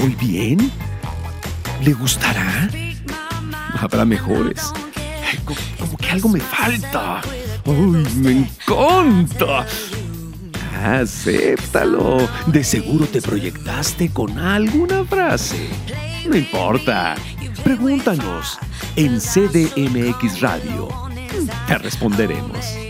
voy bien? ¿Le gustará? Habrá mejores. como que algo me falta. ¡Uy, me encanta! Acéptalo. De seguro te proyectaste con alguna frase. No importa. Pregúntanos en CDMX Radio. Te responderemos.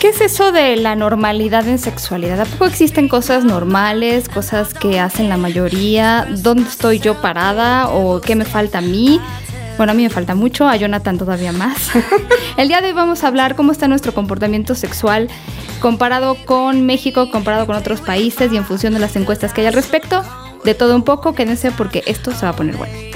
¿Qué es eso de la normalidad en sexualidad? ¿A poco existen cosas normales, cosas que hacen la mayoría? ¿Dónde estoy yo parada o qué me falta a mí? Bueno, a mí me falta mucho, a Jonathan todavía más. El día de hoy vamos a hablar cómo está nuestro comportamiento sexual comparado con México, comparado con otros países y en función de las encuestas que hay al respecto. De todo un poco, quédense porque esto se va a poner bueno.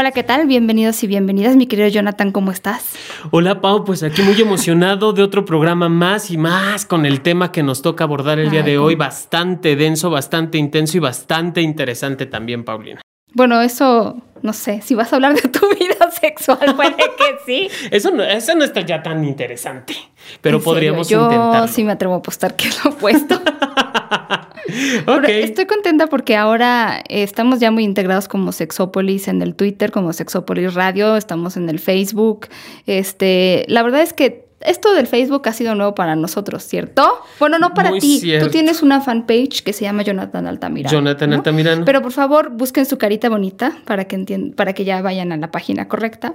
Hola, ¿qué tal? Bienvenidos y bienvenidas, mi querido Jonathan, ¿cómo estás? Hola, Pau, pues aquí muy emocionado de otro programa más y más con el tema que nos toca abordar el día de hoy, bastante denso, bastante intenso y bastante interesante también, Paulina. Bueno, eso no sé, si vas a hablar de tu vida sexual, puede que sí. eso, no, eso no está ya tan interesante, pero podríamos Yo intentarlo. sí me atrevo a apostar que es lo opuesto. estoy contenta porque ahora estamos ya muy integrados como Sexópolis en el Twitter, como Sexópolis Radio, estamos en el Facebook. Este, la verdad es que esto del Facebook ha sido nuevo para nosotros, ¿cierto? Bueno, no para ti. Tú tienes una fanpage que se llama Jonathan Altamirano. Jonathan Altamirano. Pero por favor, busquen su carita bonita para que para que ya vayan a la página correcta.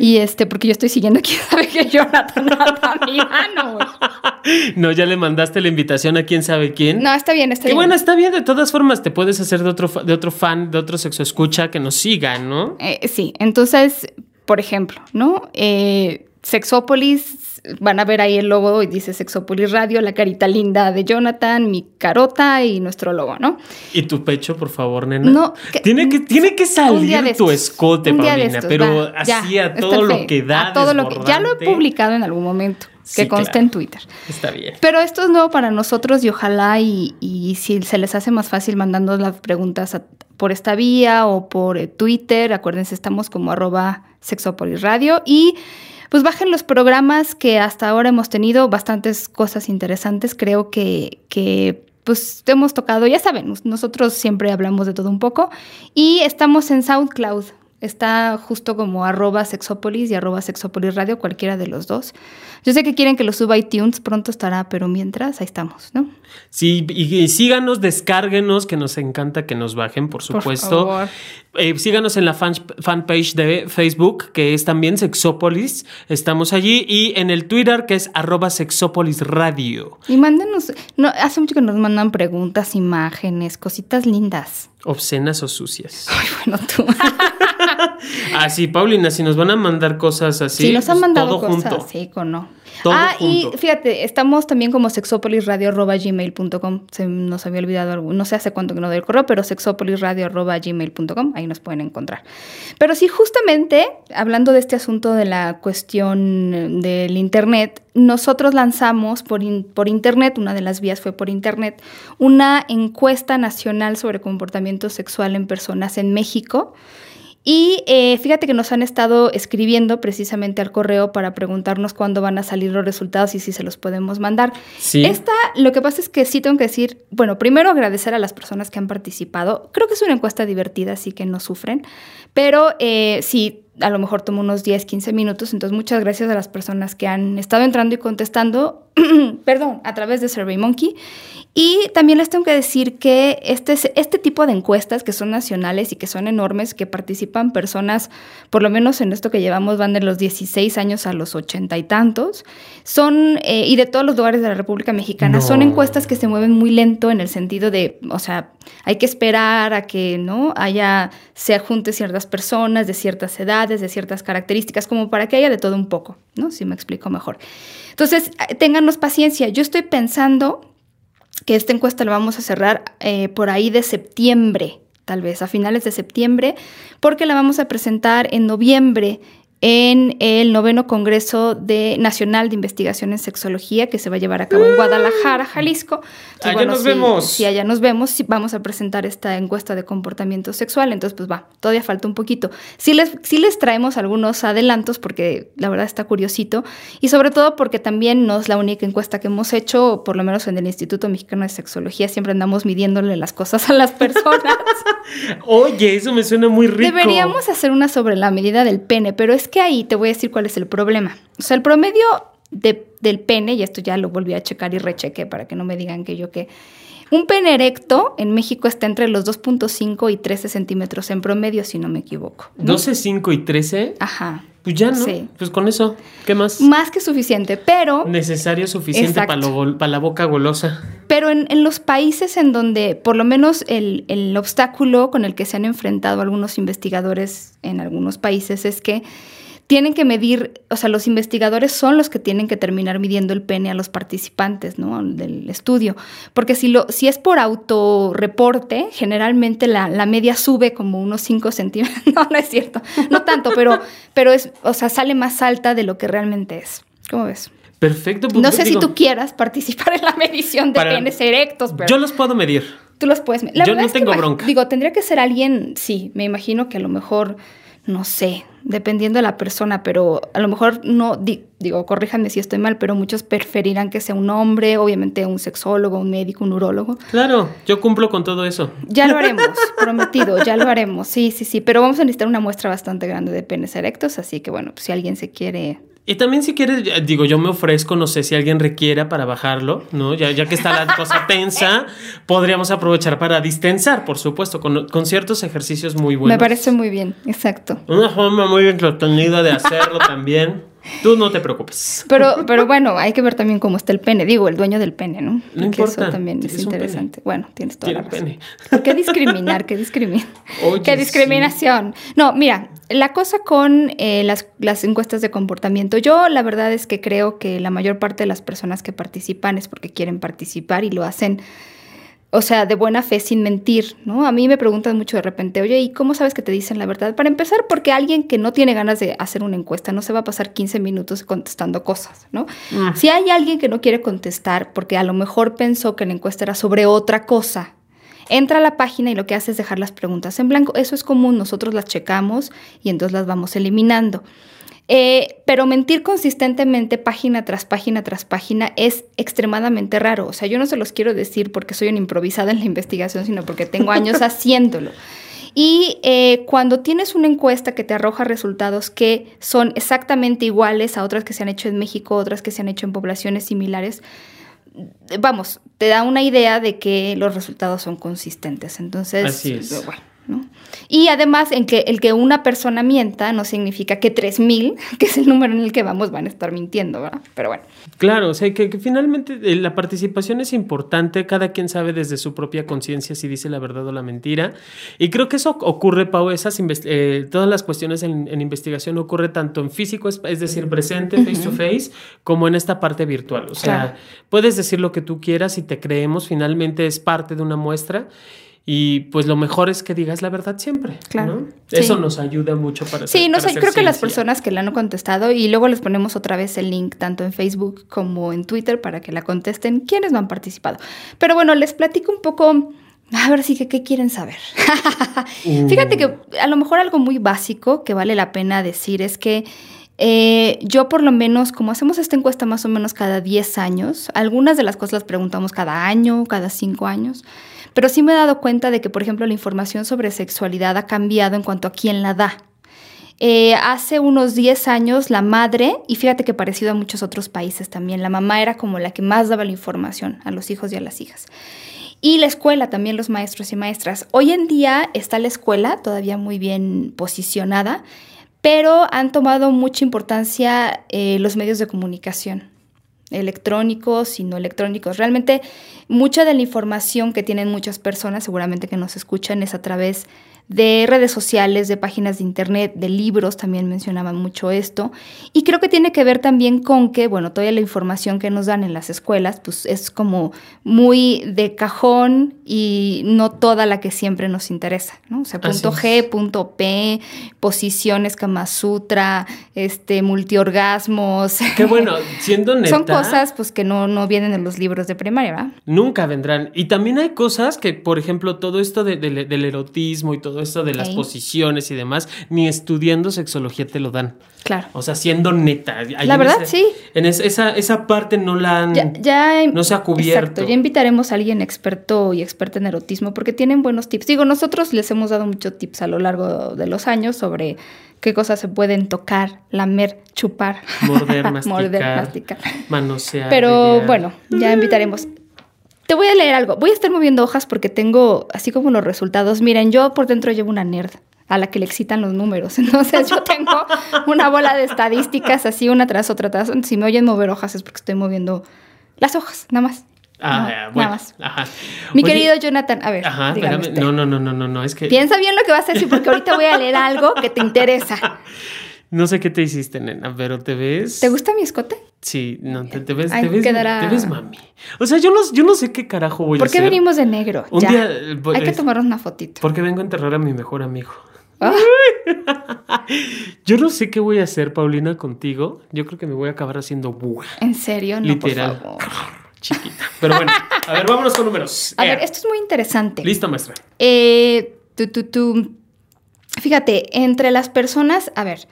Y este, porque yo estoy siguiendo quién sabe que Jonathan Altamirano. no, ya le mandaste la invitación a quién sabe quién. No, está bien, está bien. Y bueno, está bien. De todas formas, te puedes hacer de otro, de otro fan, de otro sexo escucha que nos siga, ¿no? Eh, sí. Entonces, por ejemplo, ¿no? Eh, Sexópolis van a ver ahí el logo y dice Sexopolis Radio, la carita linda de Jonathan, mi carota y nuestro logo, ¿no? ¿Y tu pecho, por favor, nena? No. tiene, que, tiene que salir tu escote, Paulina, pero así a todo lo que da. todo lo que, ya lo he publicado en algún momento. Que conste en Twitter. Está bien. Pero esto es nuevo para nosotros y ojalá y, y si se les hace más fácil mandando las preguntas por esta vía o por eh, Twitter, acuérdense, estamos como arroba sexopolis radio y pues bajen los programas que hasta ahora hemos tenido bastantes cosas interesantes. Creo que, que pues hemos tocado, ya saben, nosotros siempre hablamos de todo un poco y estamos en SoundCloud. Está justo como arroba sexopolis y arroba sexopolis radio, cualquiera de los dos. Yo sé que quieren que lo suba a iTunes, pronto estará, pero mientras, ahí estamos, ¿no? Sí, y, síganos, descárguenos, que nos encanta que nos bajen, por supuesto. Por eh, síganos en la fanpage de Facebook, que es también Sexópolis. Estamos allí. Y en el Twitter, que es arroba Sexópolis Radio. Y mándenos, no, hace mucho que nos mandan preguntas, imágenes, cositas lindas. Obscenas o sucias. Ay, bueno, tú. así, ah, Paulina, si nos van a mandar cosas así. Sí, nos han pues, mandado cosas Sí, con no. ah, y fíjate, estamos también como sexopolisradio.gmail.com. Se nos había olvidado, no sé hace cuánto que no doy el correo, pero sexopolisradio.gmail.com, ahí nos pueden encontrar. Pero sí, justamente, hablando de este asunto de la cuestión del Internet, nosotros lanzamos por, por Internet, una de las vías fue por Internet, una encuesta nacional sobre comportamiento sexual en personas en México. Y eh, fíjate que nos han estado escribiendo precisamente al correo para preguntarnos cuándo van a salir los resultados y si se los podemos mandar. Sí. Esta, lo que pasa es que sí tengo que decir, bueno, primero agradecer a las personas que han participado. Creo que es una encuesta divertida, así que no sufren. Pero eh, sí, a lo mejor tomó unos 10, 15 minutos. Entonces, muchas gracias a las personas que han estado entrando y contestando, perdón, a través de SurveyMonkey. Y también les tengo que decir que este, este tipo de encuestas que son nacionales y que son enormes, que participan personas, por lo menos en esto que llevamos, van de los 16 años a los 80 y tantos, son, eh, y de todos los lugares de la República Mexicana, son encuestas que se mueven muy lento en el sentido de, o sea, hay que esperar a que, ¿no? Haya, se junte ciertas personas de ciertas edades, de ciertas características, como para que haya de todo un poco, ¿no? Si me explico mejor. Entonces, eh, ténganos paciencia. Yo estoy pensando que esta encuesta la vamos a cerrar eh, por ahí de septiembre, tal vez a finales de septiembre, porque la vamos a presentar en noviembre en el noveno Congreso de Nacional de Investigación en Sexología que se va a llevar a cabo en Guadalajara, Jalisco. allá nos vemos. Si allá nos vemos, vamos a presentar esta encuesta de comportamiento sexual. Entonces, pues va, todavía falta un poquito. Sí les, sí les traemos algunos adelantos porque la verdad está curiosito y sobre todo porque también no es la única encuesta que hemos hecho, por lo menos en el Instituto Mexicano de Sexología, siempre andamos midiéndole las cosas a las personas. Oye, eso me suena muy rico. Deberíamos hacer una sobre la medida del pene, pero es que ahí te voy a decir cuál es el problema. O sea, el promedio del pene, y esto ya lo volví a checar y rechequé para que no me digan que yo que... Un pene erecto en México está entre los 2.5 y 13 centímetros en promedio, si no me equivoco. ¿12, 5 y 13? Ajá. Pues ya, ¿no? Sí. Pues con eso, ¿qué más? Más que suficiente, pero... Necesario suficiente para, la boca golosa. Pero en, los países en donde, por lo menos el, el obstáculo con el que se han enfrentado algunos investigadores en algunos países es que tienen que medir, o sea, los investigadores son los que tienen que terminar midiendo el pene a los participantes, ¿no? Del estudio. Porque si, lo, si es por autorreporte, generalmente la, media sube como unos 5 centímetros. No, no es cierto. No tanto, pero, pero es, o sea, sale más alta de lo que realmente es. ¿Cómo ves? Perfecto. Pues, no sé si tú quieras participar en la medición de penes erectos, pero... Yo los puedo medir. Tú los puedes medir. Yo no tengo bronca. Digo, tendría que ser alguien, sí, me imagino que a lo mejor no sé, dependiendo de la persona, pero a lo mejor no, digo, corríjanme si estoy mal, pero muchos preferirán que sea un hombre, obviamente un sexólogo, un médico, un urólogo. Claro, yo cumplo con todo eso. Ya lo haremos, prometido, ya lo haremos, sí, sí, sí, pero vamos a necesitar una muestra bastante grande de penes erectos, así que bueno, pues si alguien se quiere y también si quieres, digo, yo me ofrezco, no sé si alguien requiera para bajarlo, ¿no? Ya, ya que está la cosa tensa, podríamos aprovechar para distensar, por supuesto, con, con, ciertos ejercicios muy buenos. Me parece muy bien, exacto. Una forma muy entretenida de hacerlo también. Tú no te preocupes. Pero, pero bueno, hay que ver también cómo está el pene. Digo, el dueño del pene, ¿no? No importa. Eso también es interesante. Bueno, tienes toda la razón. pene. ¿Por qué discriminar? ¿Qué discriminar? ¿Qué discriminación? No, mira, la cosa con eh, las, las encuestas de comportamiento. Yo la verdad es que creo que la mayor parte de las personas que participan es porque quieren participar y lo hacen o sea, de buena fe, sin mentir, ¿no? A mí me preguntan mucho de repente, oye, ¿y cómo sabes que te dicen la verdad? Para empezar, porque alguien que no tiene ganas de hacer una encuesta no se va a pasar 15 minutos contestando cosas, ¿no? Mm. Si hay alguien que no quiere contestar porque a lo mejor pensó que la encuesta era sobre otra cosa, entra a la página y lo que hace es dejar las preguntas en blanco. Eso es común, nosotros las checamos y entonces las vamos eliminando. Eh, pero mentir consistentemente página tras página tras página es extremadamente raro. O sea, yo no se los quiero decir porque soy una improvisada en la investigación, sino porque tengo años haciéndolo. Y eh, cuando tienes una encuesta que te arroja resultados que son exactamente iguales a otras que se han hecho en México, otras que se han hecho en poblaciones similares, vamos, te da una idea de que los resultados son consistentes. Entonces, Así es. bueno. Y además, en que el que una persona mienta no significa que 3.000, que es el número en el que vamos, van a estar mintiendo, ¿verdad? Pero bueno. Claro, o sea, que, finalmente eh, la participación es importante, cada quien sabe desde su propia conciencia si dice la verdad o la mentira. Y creo que eso ocurre, Pau, esas eh, todas las cuestiones en, investigación ocurre tanto en físico, es, decir, presente, face to face, como en esta parte virtual. O sea, puedes decir lo que tú quieras y te creemos, finalmente es parte de una muestra. Y pues lo mejor es que digas la verdad siempre. Claro. Eso nos ayuda mucho para Sí, no sé, creo que las personas que le han contestado, y luego les ponemos otra vez el link tanto en Facebook como en Twitter para que la contesten, quiénes no han participado. Pero bueno, les platico un poco. A ver, sí que qué quieren saber. Fíjate que a lo mejor algo muy básico que vale la pena decir es que eh, yo por lo menos, como hacemos esta encuesta más o menos cada 10 años, algunas de las cosas las preguntamos cada año, cada 5 años. Pero sí me he dado cuenta de que, por ejemplo, la información sobre sexualidad ha cambiado en cuanto a quién la da. Eh, hace unos 10 años la madre, y fíjate que parecido a muchos otros países también, la mamá era como la que más daba la información a los hijos y a las hijas. Y la escuela, también los maestros y maestras. Hoy en día está la escuela todavía muy bien posicionada, pero han tomado mucha importancia eh, los medios de comunicación electrónicos y no electrónicos. Realmente mucha de la información que tienen muchas personas, seguramente que nos escuchan, es a través redes sociales, de páginas de internet, de libros, también mencionaban mucho esto. Y creo que tiene que ver también con que, bueno, toda la información que nos dan en las escuelas, pues es como muy de cajón y no toda la que siempre nos interesa, ¿no? O sea, punto G, punto P, posiciones Kama Sutra, este, multiorgasmos. Qué bueno, siendo neta. Son cosas pues que no, no vienen en los libros de primaria, ¿verdad? Nunca vendrán. Y también hay cosas que, por ejemplo, todo esto del erotismo y todo todo esto de las posiciones y demás, ni estudiando sexología te lo dan. Claro. O sea, siendo neta. la verdad, sí. En esa, esa parte no la han. Ya, no se ha cubierto. Exacto. Ya invitaremos a alguien experto y experto en erotismo porque tienen buenos tips. Digo, nosotros les hemos dado muchos tips a lo largo de los años sobre qué cosas se pueden tocar, lamer, chupar, morder, masticar, morder, masticar. manosear. Pero bueno, ya invitaremos. Te voy a leer algo. Voy a estar moviendo hojas porque tengo así como los resultados. Miren, yo por dentro llevo una nerd a la que le excitan los números. Entonces yo tengo una bola de estadísticas así una tras otra. Tras. Si me oyen mover hojas es porque estoy moviendo las hojas, nada más. Ah, bueno. Nada más. Ajá. Mi querido Jonathan, a ver. Ajá, No, no, no, no, no, no, es que. Piensa bien lo que vas a decir porque ahorita voy a leer algo que te interesa. No sé qué te hiciste, nena, pero te ves. ¿Te gusta mi escote? Sí, no, te, ves, te, ves te ves mami. O sea, yo no, yo no sé qué carajo voy a hacer. ¿Por qué venimos de negro? Un día. Eh, Hay que tomarnos una fotito. Porque vengo a enterrar a mi mejor amigo. Ah. yo no sé qué voy a hacer, Paulina, contigo. Yo creo que me voy a acabar haciendo buja. ¿En serio? No, Literal. Chiquita. Pero bueno, a ver, vámonos con números. A ver, esto es muy interesante. Listo, maestra. Eh, tú, tú, tú. Fíjate, entre las personas, a ver,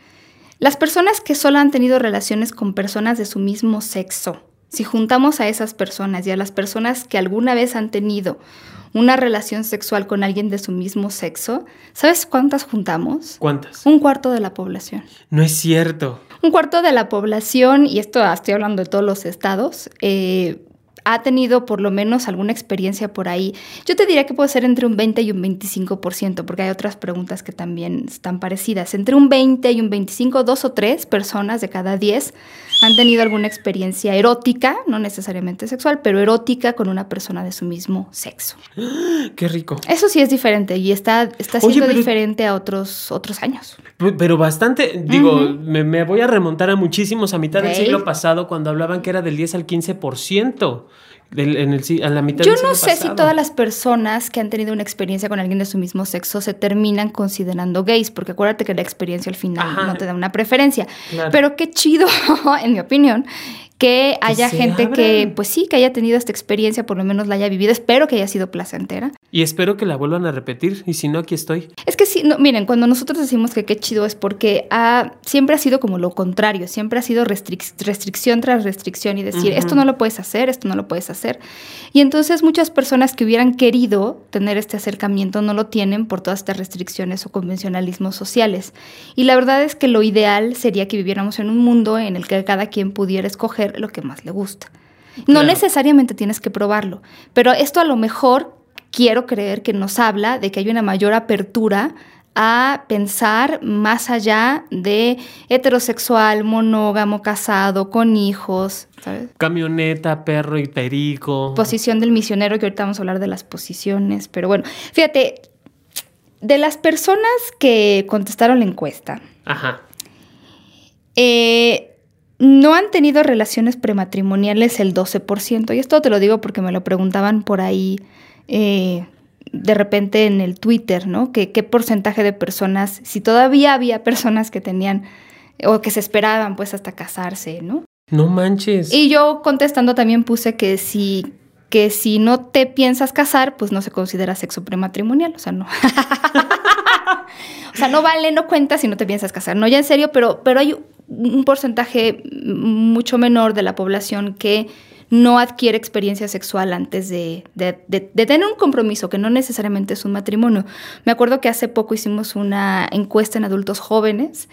las personas que solo han tenido relaciones con personas de su mismo sexo, si juntamos a esas personas y a las personas que alguna vez han tenido una relación sexual con alguien de su mismo sexo, ¿sabes cuántas juntamos? ¿Cuántas? Un cuarto de la población. No es cierto. Un cuarto de la población, y esto estoy hablando de todos los estados, eh, ha tenido por lo menos alguna experiencia por ahí. Yo te diría que puede ser entre un 20 y un 25%, porque hay otras preguntas que también están parecidas. Entre un 20 y un 25, dos o tres personas de cada 10 han tenido alguna experiencia erótica, no necesariamente sexual, pero erótica con una persona de su mismo sexo. Qué rico. Eso sí es diferente y está, está siendo diferente a otros, otros años. Pero bastante, digo, me, voy a remontar a muchísimos, a mitad del siglo pasado, cuando hablaban que era del 10 al 15% en, el, a la mitad Yo no sé si todas las personas que han tenido una experiencia con alguien de su mismo sexo se terminan considerando gays, porque acuérdate que la experiencia al final no te da una preferencia. Pero qué chido, en mi opinión, que haya gente que, pues sí, que haya tenido esta experiencia, por lo menos la haya vivido. Espero que haya sido placentera. Y espero que la vuelvan a repetir. Y si no, aquí estoy. Es que sí, no, miren, cuando nosotros decimos que qué chido es porque ha, siempre ha sido como lo contrario. Siempre ha sido restricción tras restricción y decir, esto no lo puedes hacer, esto no lo puedes hacer. Y entonces muchas personas que hubieran querido tener este acercamiento no lo tienen por todas estas restricciones o convencionalismos sociales. Y la verdad es que lo ideal sería que viviéramos en un mundo en el que cada quien pudiera escoger lo que más le gusta. No necesariamente tienes que probarlo, pero esto a lo mejor quiero creer que nos habla de que hay una mayor apertura a pensar más allá de heterosexual, monógamo, casado, con hijos, Camioneta, perro y perico. Posición del misionero, que ahorita vamos a hablar de las posiciones, pero bueno, fíjate, de las personas que contestaron la encuesta, Ajá. Eh, no han tenido relaciones prematrimoniales el 12%. Y esto te lo digo porque me lo preguntaban por ahí eh, de repente en el Twitter, ¿no? Que qué porcentaje de personas, si todavía había personas que tenían o que se esperaban pues hasta casarse, ¿no? No manches. Y yo contestando también puse que si que si no te piensas casar, pues no se considera sexo prematrimonial, o sea, no. o sea, no vale, no cuenta si no te piensas casar. No, ya en serio, pero, pero hay un porcentaje mucho menor de la población que no adquiere experiencia sexual antes de, tener un compromiso, que no necesariamente es un matrimonio. Me acuerdo que hace poco hicimos una encuesta en adultos jóvenes,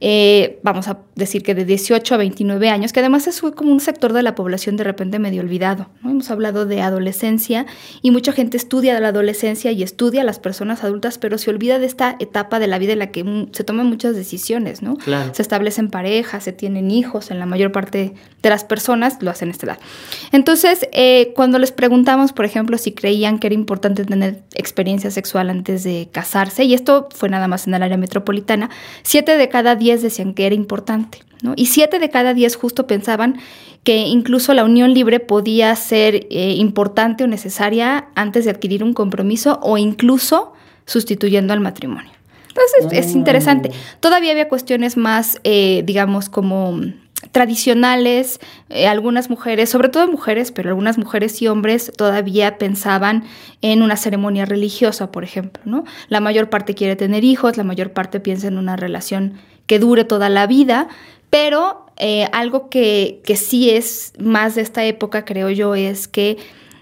eh, vamos a decir que de 18 a 29 años, que además es como un sector de la población de repente medio olvidado. ¿no? Hemos hablado de adolescencia y mucha gente estudia la adolescencia y estudia a las personas adultas, pero se olvida de esta etapa de la vida en la que se toman muchas decisiones, ¿no? Se establecen parejas, se tienen hijos, en la mayor parte de las personas lo hacen a esta edad. Entonces, eh, cuando les preguntamos, por ejemplo, si creían que era importante tener experiencia sexual antes de casarse, y esto fue nada más en el área metropolitana, siete de cada diez decían que era importante, ¿no? Y siete de cada diez justo pensaban que incluso la unión libre podía ser eh, importante o necesaria antes de adquirir un compromiso o incluso sustituyendo al matrimonio. Entonces es, interesante. Todavía había cuestiones más, eh, digamos, como tradicionales, eh, algunas mujeres, sobre todo mujeres, pero algunas mujeres y hombres todavía pensaban en una ceremonia religiosa, por ejemplo, ¿no? La mayor parte quiere tener hijos, la mayor parte piensa en una relación que dure toda la vida, pero eh, algo que, que sí es más de esta época, creo yo, es que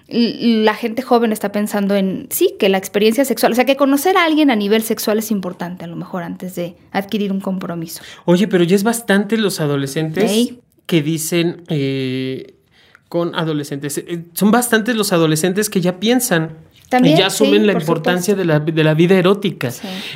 la gente joven está pensando en, sí, que la experiencia sexual, o sea, que conocer a alguien a nivel sexual es importante a lo mejor antes de adquirir un compromiso. Oye, pero ya es bastante los adolescentes que dicen, eh, con adolescentes, eh, son bastantes los adolescentes que ya piensan y ya asumen la importancia de la, de la, vida erótica.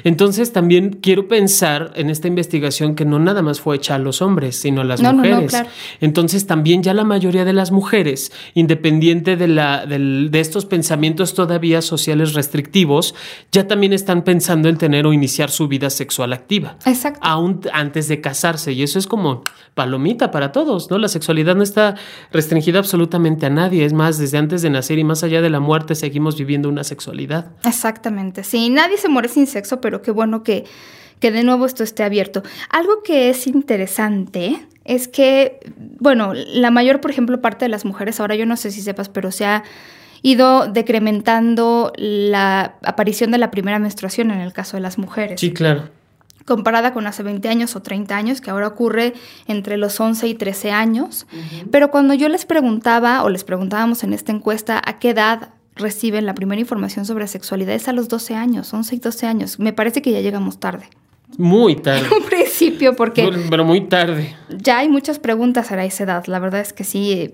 Entonces también quiero pensar en esta investigación que no nada más fue hecha a los hombres, sino a las mujeres. Entonces también ya la mayoría de las mujeres, independiente de, la, de estos pensamientos todavía sociales restrictivos, ya también están pensando en tener o iniciar su vida sexual activa. Exacto. Aún antes de casarse. Y eso es como palomita para todos, ¿no? La sexualidad no está restringida absolutamente a nadie. Es más, desde antes de nacer y más allá de la muerte seguimos viviendo una sexualidad. Exactamente, sí, nadie se muere sin sexo, pero qué bueno que, que de nuevo esto esté abierto. Algo que es interesante es que, bueno, la mayor, por ejemplo, parte de las mujeres, ahora yo no sé si sepas, pero se ha ido decrementando la aparición de la primera menstruación en el caso de las mujeres. Sí, claro comparada con hace 20 años o 30 años, que ahora ocurre entre los 11 y 13 años. Pero cuando yo les preguntaba o les preguntábamos en esta encuesta a qué edad reciben la primera información sobre sexualidad es a los 12 años, 11 y 12 años. Me parece que ya llegamos tarde. Muy tarde. En un principio, porque... Pero muy tarde. Ya hay muchas preguntas a esa edad. La verdad es que sí,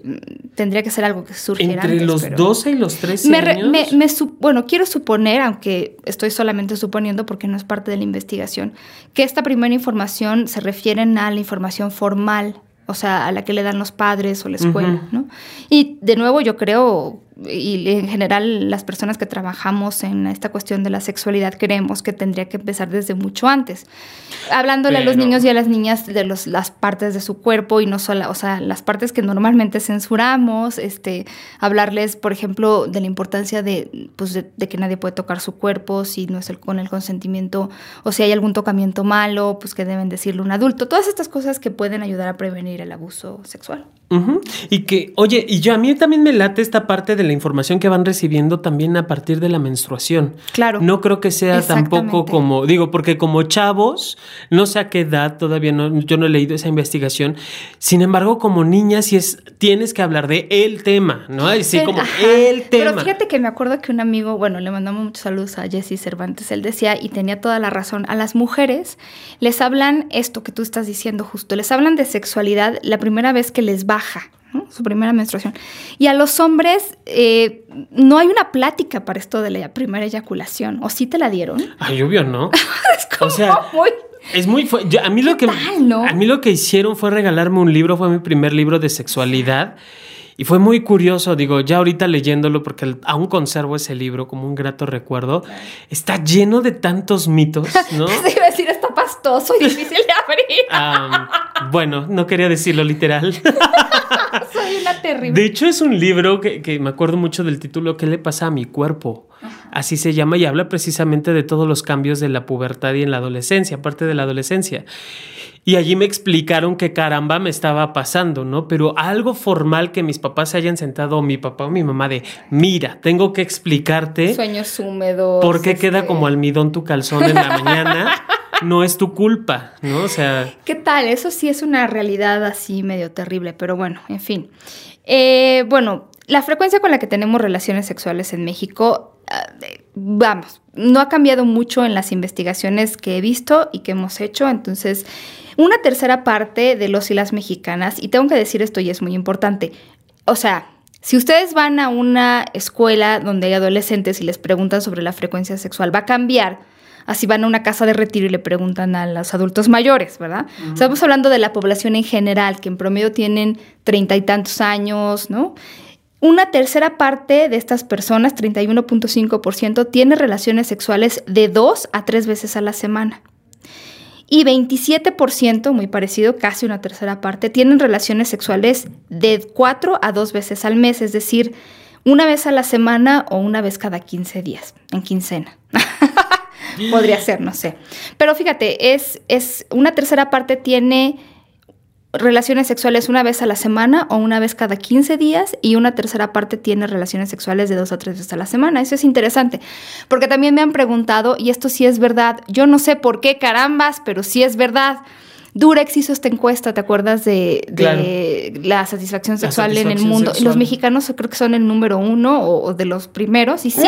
tendría que ser algo que surgiera Entre los 12 y los 13 años. bueno, quiero suponer, aunque estoy solamente suponiendo porque no es parte de la investigación, que esta primera información se refiere a la información formal o sea, a la que le dan los padres o la escuela, ¿no? Y de nuevo yo creo y en general las personas que trabajamos en esta cuestión de la sexualidad creemos que tendría que empezar desde mucho antes. Hablándole a los niños y a las niñas de los, las partes de su cuerpo y no solo, o sea, las partes que normalmente censuramos, este, hablarles, por ejemplo, de la importancia de, pues de, que nadie puede tocar su cuerpo si no es el, con el consentimiento o si hay algún tocamiento malo, pues que deben decirle un adulto. Todas estas cosas que pueden ayudar a prevenir el abuso sexual. Y que, oye, y yo a mí también me late esta parte de la información que van recibiendo también a partir de la menstruación. Claro. No creo que sea tampoco como, digo, porque como chavos, no sé a qué edad, todavía no, yo no he leído esa investigación. Sin embargo, como niñas, sí es, tienes que hablar de el tema, ¿no? Sí, como el tema. Pero fíjate que me acuerdo que un amigo, bueno, le mandamos muchos saludos a Jesse Cervantes, él decía, y tenía toda la razón, a las mujeres les hablan esto que tú estás diciendo justo, les hablan de sexualidad la primera vez que les baja, su primera menstruación. Y a los hombres eh, no hay una plática para esto de la primera eyaculación. ¿O sí te la dieron? Ay, obvio, ¿no? es como o sea, muy... Es muy a mí lo que a mí lo que hicieron fue regalarme un libro, fue mi primer libro de sexualidad. Y fue muy curioso, digo, ya ahorita leyéndolo, porque aún conservo ese libro como un grato recuerdo, está lleno de tantos mitos, ¿no? Iba a decir, pastoso y difícil de abrir. bueno, no quería decirlo literal. Soy una terrible. De hecho, es un libro que, me acuerdo mucho del título, ¿Qué le pasa a mi cuerpo? Así se llama y habla precisamente de todos los cambios de la pubertad y en la adolescencia, aparte de la adolescencia. Y allí me explicaron que caramba me estaba pasando, ¿no? Pero algo formal que mis papás se hayan sentado, o mi papá o mi mamá, de mira, tengo que explicarte. Sueños húmedos. ¿Por qué queda este como almidón tu calzón en la mañana? no es tu culpa, ¿no? O sea. ¿Qué tal? Eso sí es una realidad así medio terrible, pero bueno, en fin. Eh, bueno, la frecuencia con la que tenemos relaciones sexuales en México, ah, vamos, no ha cambiado mucho en las investigaciones que he visto y que hemos hecho, entonces una tercera parte de los y las mexicanas, y tengo que decir esto y es muy importante, o sea, si ustedes van a una escuela donde hay adolescentes y les preguntan sobre la frecuencia sexual, va a cambiar así van a una casa de retiro y le preguntan a los adultos mayores, ¿verdad? Estamos hablando de la población en general, que en promedio tienen treinta y tantos años, ¿no? Una tercera parte de estas personas, 31.5%, tiene relaciones sexuales de dos a tres veces a la semana. Y 27%, muy parecido, casi una tercera parte, tienen relaciones sexuales de cuatro a dos veces al mes, es decir, una vez a la semana o una vez cada 15 días, en quincena. Podría ser, no sé. Pero fíjate, es, es una tercera parte tiene relaciones sexuales una vez a la semana o una vez cada 15 días y una tercera parte tiene relaciones sexuales de dos a tres veces a la semana. Eso es interesante, porque también me han preguntado, y esto sí es verdad, yo no sé por qué carambas, pero sí es verdad. Durex hizo esta encuesta, ¿te acuerdas de, la satisfacción sexual en el mundo? Los mexicanos creo que son el número uno o, de los primeros. Y sí,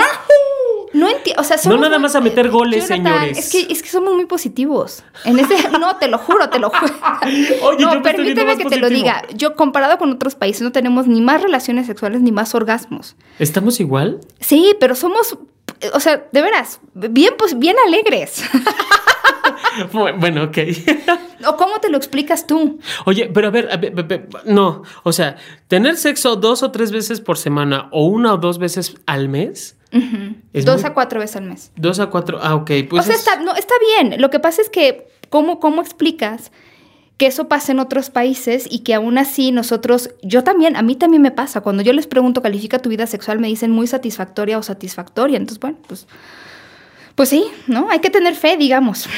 no entiendo. O sea, no nada más a meter goles, señores. Es que, es que somos muy positivos. En ese, no, te lo juro, te lo juro. Oye, no, permíteme que te lo diga. Yo, comparado con otros países, no tenemos ni más relaciones sexuales ni más orgasmos. ¿Estamos igual? Sí, pero somos, o sea, de veras, bien, pues, bien alegres. bueno, ok. ¿O cómo te lo explicas tú? Oye, pero a ver, no, o sea, tener sexo dos o tres veces por semana o una o dos veces al mes Dos a cuatro veces al mes. Dos a cuatro, ah, ok. Pues o sea, está, no, está bien. Lo que pasa es que, ¿cómo, ¿cómo explicas que eso pasa en otros países y que aún así nosotros, yo también, a mí también me pasa. Cuando yo les pregunto, califica tu vida sexual, me dicen muy satisfactoria o satisfactoria. Entonces, bueno, pues pues sí, ¿no? Hay que tener fe, digamos.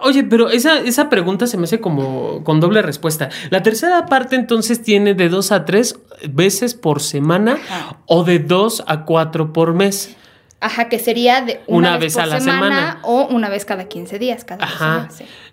oye, pero esa, esa pregunta se me hace como con doble respuesta. La tercera parte entonces tiene de dos a tres veces por semana o de dos a cuatro por mes. Ajá, que sería de una, vez, a la semana, o una vez cada 15 días, cada Ajá.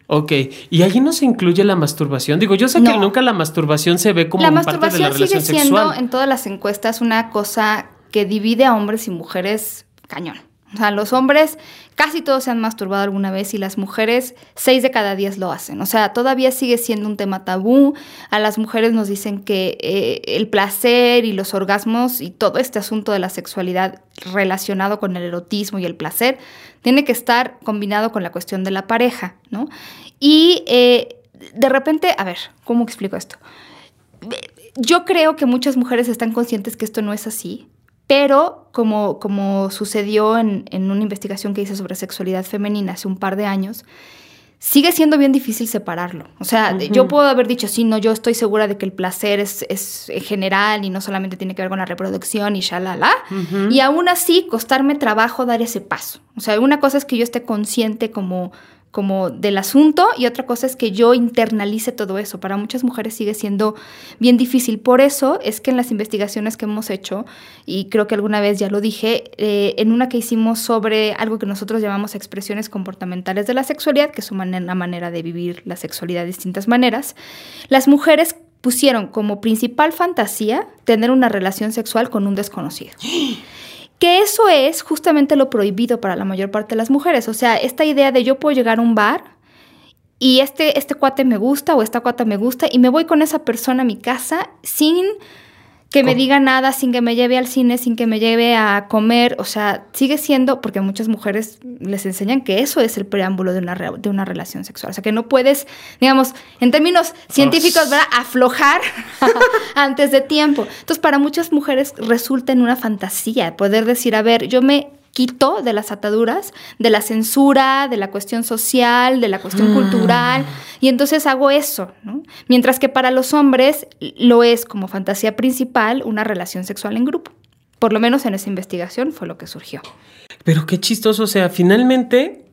Ok, y allí no se incluye la masturbación. Digo, yo sé que nunca la masturbación se ve como la parte de la relación sigue siendo en todas las encuestas una cosa que divide a hombres y mujeres cañón. O sea, los hombres casi todos se han masturbado alguna vez y las mujeres seis de cada diez lo hacen. O sea, todavía sigue siendo un tema tabú. A las mujeres nos dicen que eh, el placer y los orgasmos y todo este asunto de la sexualidad relacionado con el erotismo y el placer tiene que estar combinado con la cuestión de la pareja, ¿no? Y eh, de repente, a ver, ¿cómo explico esto? Yo creo que muchas mujeres están conscientes que esto no es así pero como, como sucedió en, una investigación que hice sobre sexualidad femenina hace un par de años, sigue siendo bien difícil separarlo. O sea, yo puedo haber dicho, sí, no, yo estoy segura de que el placer es, es general y no solamente tiene que ver con la reproducción y shalala. Y aún así, costarme trabajo dar ese paso. O sea, una cosa es que yo esté consciente como como del asunto y otra cosa es que yo internalice todo eso. Para muchas mujeres sigue siendo bien difícil. Por eso es que en las investigaciones que hemos hecho, y creo que alguna vez ya lo dije, eh, en una que hicimos sobre algo que nosotros llamamos expresiones comportamentales de la sexualidad, que es una manera de vivir la sexualidad de distintas maneras, las mujeres pusieron como principal fantasía tener una relación sexual con un desconocido. Que eso es justamente lo prohibido para la mayor parte de las mujeres. O sea, esta idea de yo puedo llegar a un bar y este, este cuate me gusta o esta cuata me gusta y me voy con esa persona a mi casa sin que me diga nada, sin que me lleve al cine, sin que me lleve a comer, o sea, sigue siendo, porque muchas mujeres les enseñan que eso es el preámbulo de una, de una relación sexual, o sea, que no puedes, digamos, en términos científicos, ¿verdad? Aflojar antes de tiempo. Entonces, para muchas mujeres resulta en una fantasía poder decir, a ver, yo me quito de las ataduras, de la censura, de la cuestión social, de la cuestión cultural, ah. y entonces hago eso, ¿no? Mientras que para los hombres lo es como fantasía principal una relación sexual en grupo. Por lo menos en esa investigación fue lo que surgió. Pero qué chistoso, o sea, finalmente,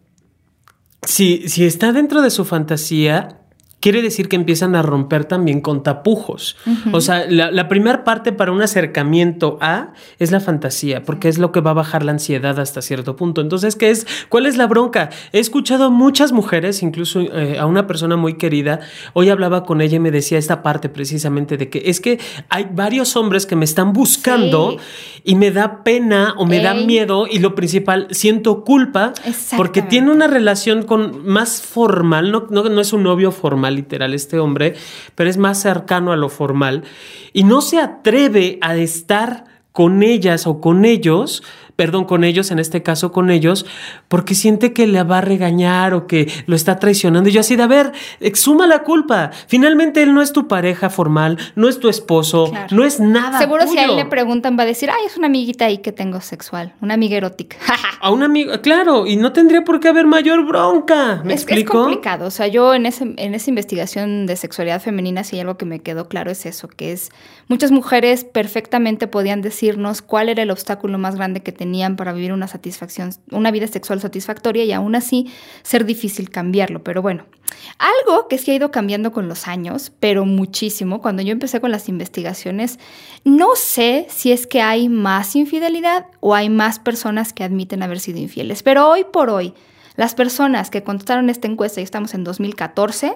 si, si está dentro de su fantasía, quiere decir que empiezan a romper también con tapujos. O sea, la, primera parte para un acercamiento a es la fantasía, porque es lo que va a bajar la ansiedad hasta cierto punto. Entonces, ¿qué es? ¿Cuál es la bronca? He escuchado a muchas mujeres, incluso eh, a una persona muy querida, hoy hablaba con ella y me decía esta parte precisamente de que es que hay varios hombres que me están buscando y me da pena o me da miedo y lo principal, siento culpa porque tiene una relación con más formal, no, no, no es un novio formal literal este hombre, pero es más cercano a lo formal. Y no se atreve a estar con ellas o con ellos perdón, con ellos, en este caso con ellos, porque siente que le va a regañar o que lo está traicionando. Y yo así de, a ver, exuma la culpa. Finalmente él no es tu pareja formal, no es tu esposo, no es nada. Seguro si a él le preguntan va a decir, ay, es una amiguita ahí que tengo sexual, una amiga erótica. a una amiga, claro, y no tendría por qué haber mayor bronca. ¿Me es, explico? Es complicado. O sea, yo en, ese, en esa investigación de sexualidad femenina, si hay algo que me quedó claro es eso, que es muchas mujeres perfectamente podían decirnos cuál era el obstáculo más grande que tenían para vivir una satisfacción, una vida sexual satisfactoria y aún así ser difícil cambiarlo. Pero bueno, algo que sí ha ido cambiando con los años, pero muchísimo, cuando yo empecé con las investigaciones, no sé si es que hay más infidelidad o hay más personas que admiten haber sido infieles, pero hoy por hoy, las personas que contestaron esta encuesta, y estamos en 2014,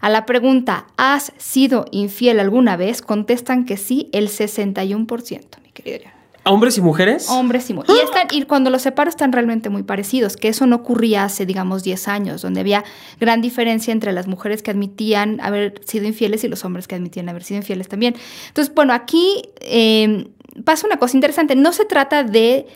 a la pregunta, ¿has sido infiel alguna vez? Contestan que sí, el 61%, mi querido ¿Hombres y mujeres? Hombres y mujeres. Y, cuando los separo están realmente muy parecidos, que eso no ocurría hace, digamos, 10 años, donde había gran diferencia entre las mujeres que admitían haber sido infieles y los hombres que admitían haber sido infieles también. Entonces, bueno, aquí eh, pasa una cosa interesante. No se trata de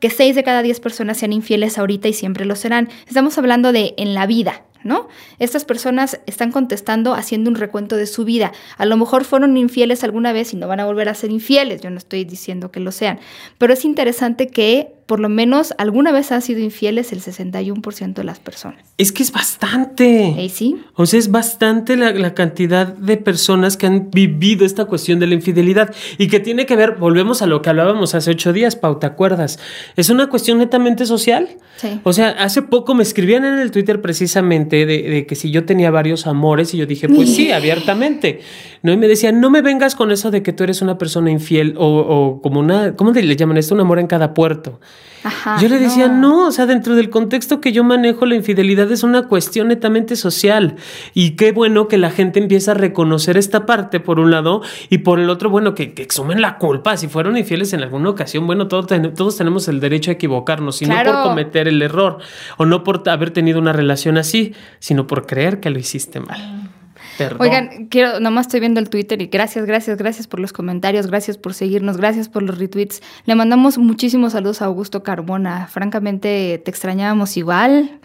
que 6 de cada 10 personas sean infieles ahorita y siempre lo serán. Estamos hablando de en la vida. ¿No? Estas personas están contestando haciendo un recuento de su vida. A lo mejor fueron infieles alguna vez y no van a volver a ser infieles, yo no estoy diciendo que lo sean, pero es interesante que por lo menos alguna vez han sido infieles el 61% de las personas. Es que es bastante. ¿Eh, sí? O sea, es bastante la, la, cantidad de personas que han vivido esta cuestión de la infidelidad y que tiene que ver, volvemos a lo que hablábamos hace ocho días, Pau, ¿te acuerdas? Es una cuestión netamente social. Sí. O sea, hace poco me escribían en el Twitter precisamente de, de que si yo tenía varios amores y yo dije, pues sí, abiertamente. ¿no? Y me decían, no me vengas con eso de que tú eres una persona infiel o, o como una, ¿cómo le llaman esto? Un amor en cada puerto. Ajá, yo le decía, no. no. o sea, dentro del contexto que yo manejo, la infidelidad es una cuestión netamente social. Y qué bueno que la gente empieza a reconocer esta parte, por un lado, y por el otro, bueno, que, que la culpa. Si fueron infieles en alguna ocasión, bueno, todos, ten, todos tenemos el derecho a equivocarnos, y claro. no por cometer el error, o no por haber tenido una relación así, sino por creer que lo hiciste mal. Perdón. Oigan, quiero, nomás estoy viendo el Twitter y gracias, gracias, gracias por los comentarios, gracias por seguirnos, gracias por los retweets. Le mandamos muchísimos saludos a Augusto Carbona. Francamente, te extrañábamos igual.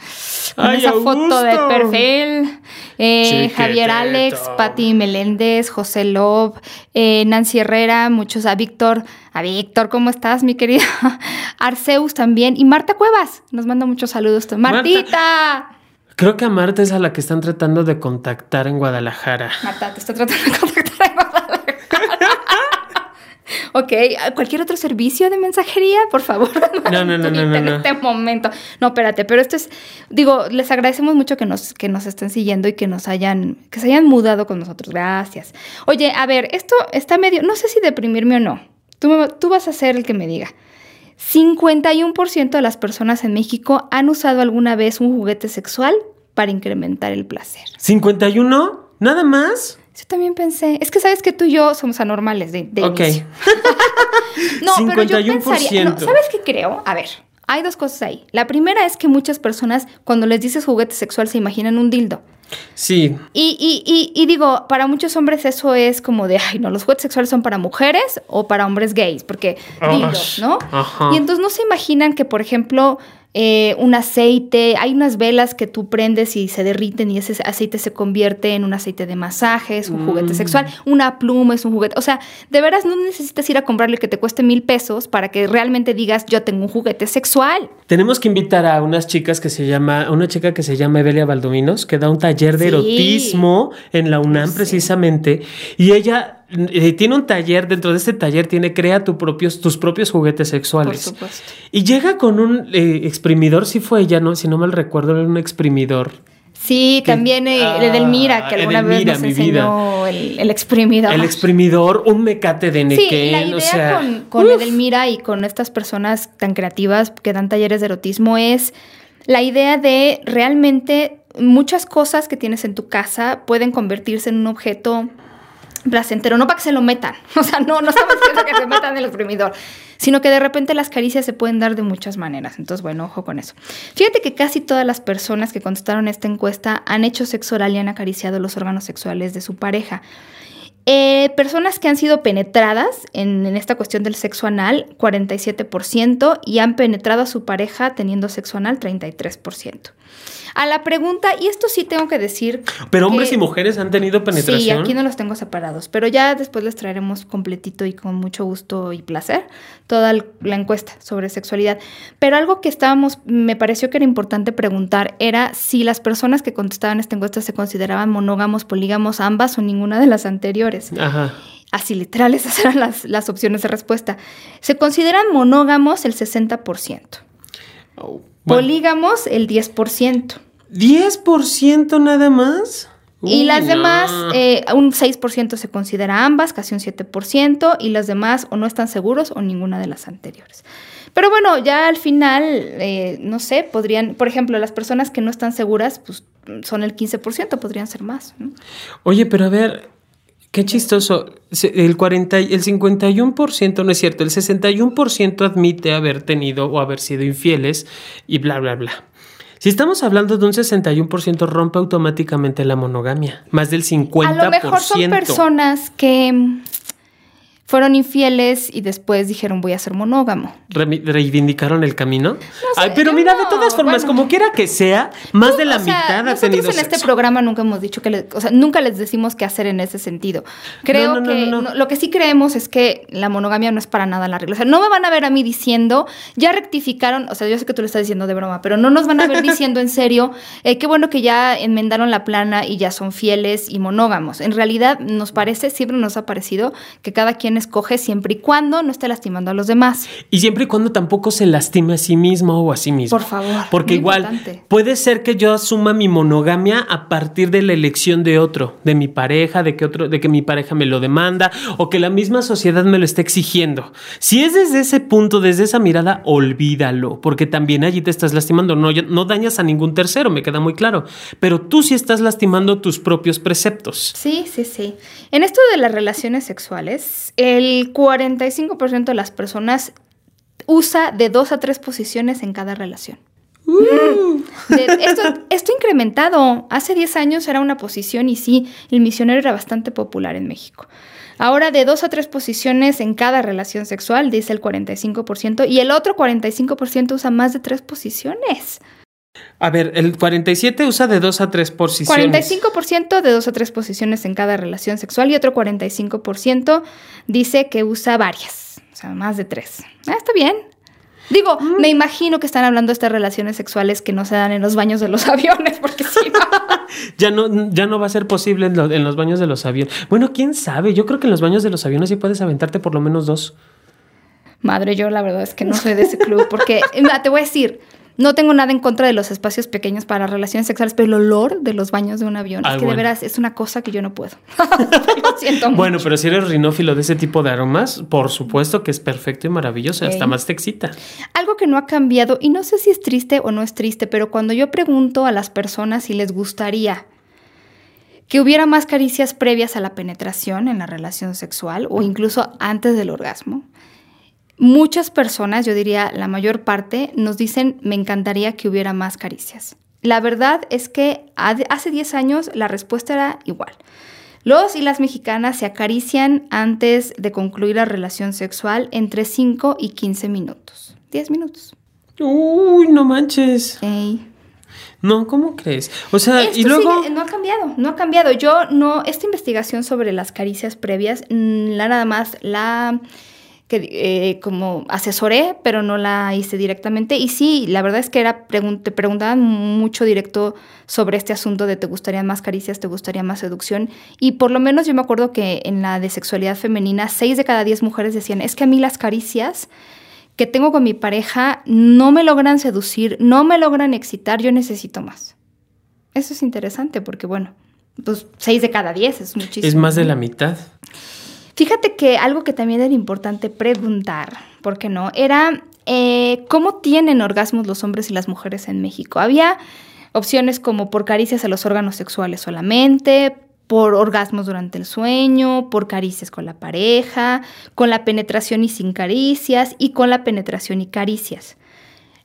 Con Ay, esa Augusto. foto de perfil. Eh, Javier Alex, Patti Meléndez, José Lob, eh, Nancy Herrera, muchos, a Víctor. A Víctor, ¿cómo estás, mi querido? Arceus también. Y Marta Cuevas, nos manda muchos saludos. Martita. Marta. Creo que a Marta es a la que están tratando de contactar en Guadalajara. Marta, te está tratando de contactar en Guadalajara. ok, ¿cualquier otro servicio de mensajería? Por favor. No, no, no, no, no, En este momento. No, espérate, pero esto es, digo, les agradecemos mucho que nos, que nos estén siguiendo y que nos hayan, que se hayan mudado con nosotros. Gracias. Oye, a ver, esto está medio, no sé si deprimirme o no. Tú, tú vas a ser el que me diga. 51% de las personas en México han usado alguna vez un juguete sexual para incrementar el placer. ¿51? ¿Nada más? Yo también pensé, es que sabes que tú y yo somos anormales de, de Ok. inicio. no, pero yo pensaría, no, 51%. ¿sabes qué creo? A ver, hay dos cosas ahí. La primera es que muchas personas cuando les dices juguete sexual se imaginan un dildo. Sí. Y, y, y, y digo, para muchos hombres eso es como de, ay, no, los juguetes sexuales son para mujeres o para hombres gays, porque dildos, ¿no? Ajá. Y entonces no se imaginan que, por ejemplo, eh, un aceite, hay unas velas que tú prendes y se derriten y ese aceite se convierte en un aceite de masaje, es un juguete Mm. sexual, una pluma es un juguete, o sea, de veras no necesitas ir a comprarle que te cueste mil pesos para que realmente digas yo tengo un juguete sexual. Tenemos que invitar a unas chicas que se llama, a una chica que se llama Evelia Valdominos, que da un taller de Sí. erotismo en la UNAM Sí. precisamente, y ella eh, tiene un taller, dentro de este taller tiene crea tu propios, tus propios juguetes sexuales. Por supuesto. Y llega con un eh, exprimidor, si fue ella, no, si no mal recuerdo, era un exprimidor. Sí, Que- también eh, Ah, el Edelmira, que alguna Edelmira, vez nos enseñó el, el exprimidor. El exprimidor, un mecate de Sí, nequén, la idea o sea, con, con uf. Edelmira y con estas personas tan creativas que dan talleres de erotismo es la idea de realmente muchas cosas que tienes en tu casa pueden convertirse en un objeto placentero, no para que se lo metan, o sea, no, no estamos diciendo que se metan el exprimidor, sino que de repente las caricias se pueden dar de muchas maneras, entonces bueno, ojo con eso. Fíjate que casi todas las personas que contestaron esta encuesta han hecho sexo oral y han acariciado los órganos sexuales de su pareja. Eh, personas que han sido penetradas en, en, esta cuestión del sexo anal, 47%, y han penetrado a su pareja teniendo sexo anal, 33%. A la pregunta, y esto sí tengo que decir. Pero hombres y mujeres han tenido penetración. Sí, aquí no los tengo separados, pero ya después les traeremos completito y con mucho gusto y placer toda la encuesta sobre sexualidad. Pero algo que estábamos, me pareció que era importante preguntar era si las personas que contestaban esta encuesta se consideraban monógamos, polígamos, ambas o ninguna de las anteriores. Ajá. Así literales, esas eran las, las opciones de respuesta. Se consideran monógamos el 60%. Oh, bueno. Polígamos el 10%. ¿10% nada más? Y Uy, las no. demás, eh, un 6% se considera ambas, casi un 7%, y las demás o no están seguros o ninguna de las anteriores. Pero bueno, ya al final, eh, no sé, podrían, por ejemplo, las personas que no están seguras, pues son el 15%, podrían ser más. ¿no? Oye, pero a ver, qué chistoso. El 40, y- el 51% no es cierto, el 61% admite haber tenido o haber sido infieles y bla, bla, bla. Si estamos hablando de un 61%, rompe automáticamente la monogamia. Más del 50%. A lo mejor son personas que fueron infieles y después dijeron voy a ser monógamo. Re- reivindicaron el camino. Ay, pero mira, de no, todas formas, bueno. como quiera que sea, más de la O sea, mitad ha nosotros tenido en este programa nunca hemos dicho que, le- o sea, nunca les decimos qué hacer en ese sentido. Creo No, no, no, que no, no. no, lo que sí creemos es que la monogamia no es para nada la regla. O sea, no me van a ver a mí diciendo, ya rectificaron, o sea, yo sé que tú lo estás diciendo de broma, pero no nos van a ver diciendo en serio, eh, qué bueno que ya enmendaron la plana y ya son fieles y monógamos. En realidad nos parece, siempre nos ha parecido que cada quien escoge siempre y cuando no esté lastimando a los demás. Y siempre y cuando tampoco se lastime a sí mismo o a sí mismo. Por favor, Porque igual importante. puede ser que yo asuma mi monogamia a partir de la elección de otro, de mi pareja, de que otro, de que mi pareja me lo demanda o que la misma sociedad me lo esté exigiendo. Si es desde ese punto, desde esa mirada, olvídalo, porque también allí te estás lastimando. No, no dañas a ningún tercero, me queda muy claro. Pero tú sí estás lastimando tus propios preceptos. Sí, sí, sí. En esto de las relaciones sexuales, el 45% de las personas usa de dos a tres posiciones en cada relación. De- esto, esto incrementado. Hace 10 años era una posición y sí, el misionero era bastante popular en México. Ahora de dos a tres posiciones en cada relación sexual, dice el 45%, y el otro 45% usa más de tres posiciones. A ver, el 47 usa de dos a tres posiciones. 45% de dos a tres posiciones en cada relación sexual y otro 45% dice que usa varias, o sea, más de tres. Ah, está bien. Digo, Mm. me imagino que están hablando de estas relaciones sexuales que no se dan en los baños de los aviones, porque si no. Ya no, ya no va a ser posible en, lo- en los baños de los aviones. Bueno, quién sabe. Yo creo que en los baños de los aviones sí puedes aventarte por lo menos dos. Madre, yo la verdad es que no soy de ese club, porque te voy a decir, no tengo nada en contra de los espacios pequeños para relaciones sexuales, pero el olor de los baños de un avión Ay, es que bueno. de veras es una cosa que yo no puedo. Lo siento mucho. Bueno, pero si eres rinófilo de ese tipo de aromas, por supuesto que es perfecto y maravilloso. Hasta más te excita. Algo que no ha cambiado, y no sé si es triste o no es triste, pero cuando yo pregunto a las personas si les gustaría que hubiera más caricias previas a la penetración en la relación sexual o incluso antes del orgasmo, muchas personas, yo diría la mayor parte, nos dicen me encantaría que hubiera más caricias. La verdad es que hace 10 años la respuesta era igual. Los y las mexicanas se acarician antes de concluir la relación sexual entre 5 y 15 minutos. 10 minutos. Uy, no manches. Ey. No, ¿cómo crees? O sea, Esto y luego. sigue- no ha cambiado, no ha cambiado. Yo no, esta investigación sobre las caricias previas, la nada más la que eh, como asesoré, pero no la hice directamente. Y sí, la verdad es que era pregun- te preguntaban mucho directo sobre este asunto de te gustarían más caricias, te gustaría más seducción. Y por lo menos yo me acuerdo que en la de sexualidad femenina, seis de cada diez mujeres decían, es que a mí las caricias que tengo con mi pareja no me logran seducir, no me logran excitar, yo necesito más. Eso es interesante porque, bueno, pues 6 de cada 10 es muchísimo. Es más de la mitad. Fíjate que algo que también era importante preguntar, ¿por qué no? Era eh, cómo tienen orgasmos los hombres y las mujeres en México. Había opciones como por caricias a los órganos sexuales solamente, por orgasmos durante el sueño, por caricias con la pareja, con la penetración y sin caricias y con la penetración y caricias.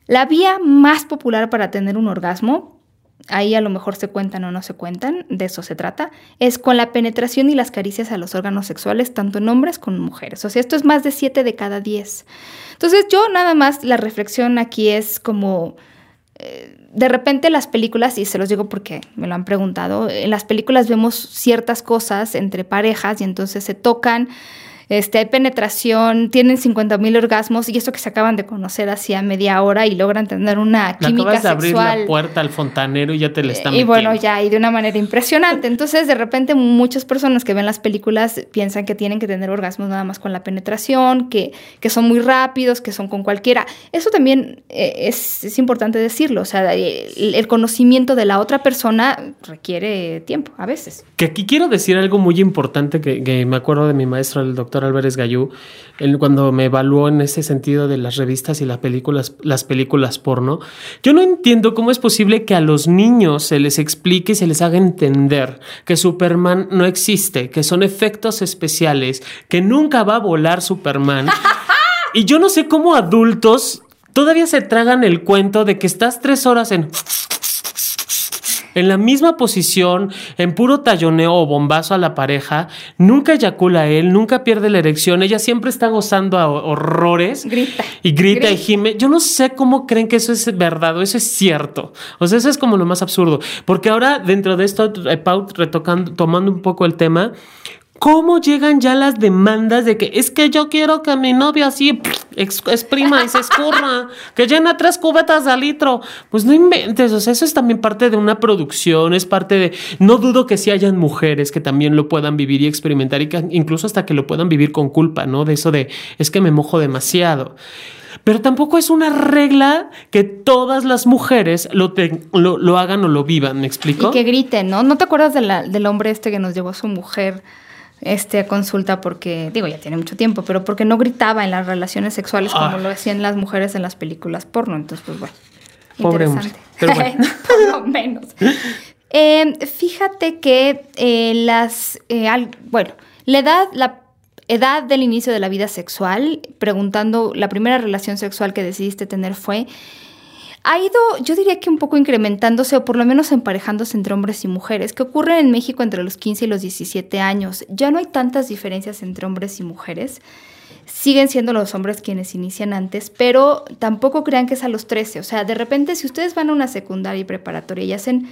La vía más popular para tener un orgasmo ahí a lo mejor se cuentan o no se cuentan, de eso se trata, es con la penetración y las caricias a los órganos sexuales, tanto en hombres como en mujeres. O sea, esto es más de 7 de cada 10. Entonces yo nada más la reflexión aquí es como... Eh, de repente las películas, y se los digo porque me lo han preguntado, en las películas vemos ciertas cosas entre parejas y entonces se tocan este, hay penetración, tienen 50 mil orgasmos y esto que se acaban de conocer hacía media hora y logran tener una química acabas de abrir la puerta al fontanero y ya te le están Y bueno, ya, y de una manera impresionante. Entonces, de repente, muchas personas que ven las películas piensan que tienen que tener orgasmos nada más con la penetración, que, que son muy rápidos, que son con cualquiera. Eso también eh, es, es, importante decirlo. O sea, el, el conocimiento de la otra persona requiere tiempo, a veces. Que aquí quiero decir algo muy importante que, que me acuerdo de mi maestro, el doctor Álvarez Gallú, cuando me evaluó en ese sentido de las revistas y las películas, las películas porno, yo no entiendo cómo es posible que a los niños se les explique y se les haga entender que Superman no existe, que son efectos especiales, que nunca va a volar Superman. y yo no sé cómo adultos todavía se tragan el cuento de que estás tres horas en en la misma posición, en puro talloneo o bombazo a la pareja, nunca eyacula él, nunca pierde la erección, ella siempre está gozando a horrores. Grita. Y grita, y gime. Yo no sé cómo creen que eso es verdad o eso es cierto. O sea, eso es como lo más absurdo. Porque ahora, dentro de esto, eh, Pau, retocando, tomando un poco el tema, ¿Cómo llegan ya las demandas de que es que yo quiero que mi novio así exprima y se escurra, que llena tres cubetas de litro? Pues no inventes, o sea, eso es también parte de una producción, es parte de... No dudo que sí hayan mujeres que también lo puedan vivir y experimentar y que incluso hasta que lo puedan vivir con culpa, ¿no? De eso de es que me mojo demasiado. Pero tampoco es una regla que todas las mujeres lo, hagan o lo vivan, ¿me explico? Y que griten, ¿no? ¿No te acuerdas del hombre este que nos llevó a su mujer? Este, consulta porque, digo, ya tiene mucho tiempo, pero porque no gritaba en las relaciones sexuales como ah. lo hacían las mujeres en las películas porno. Entonces, pues bueno. Pobre pero bueno. Por lo menos. Em, fíjate que eh, las, eh, bueno, la edad, la edad del inicio de la vida sexual, preguntando, la primera relación sexual que decidiste tener fue ha ido, yo diría que un poco incrementándose o por lo menos emparejándose entre hombres y mujeres, que ocurre en México entre los 15 y los 17 años. Ya no hay tantas diferencias entre hombres y mujeres. Siguen siendo los hombres quienes inician antes, pero tampoco crean que es a los 13. O sea, de repente si ustedes van a una secundaria y preparatoria y hacen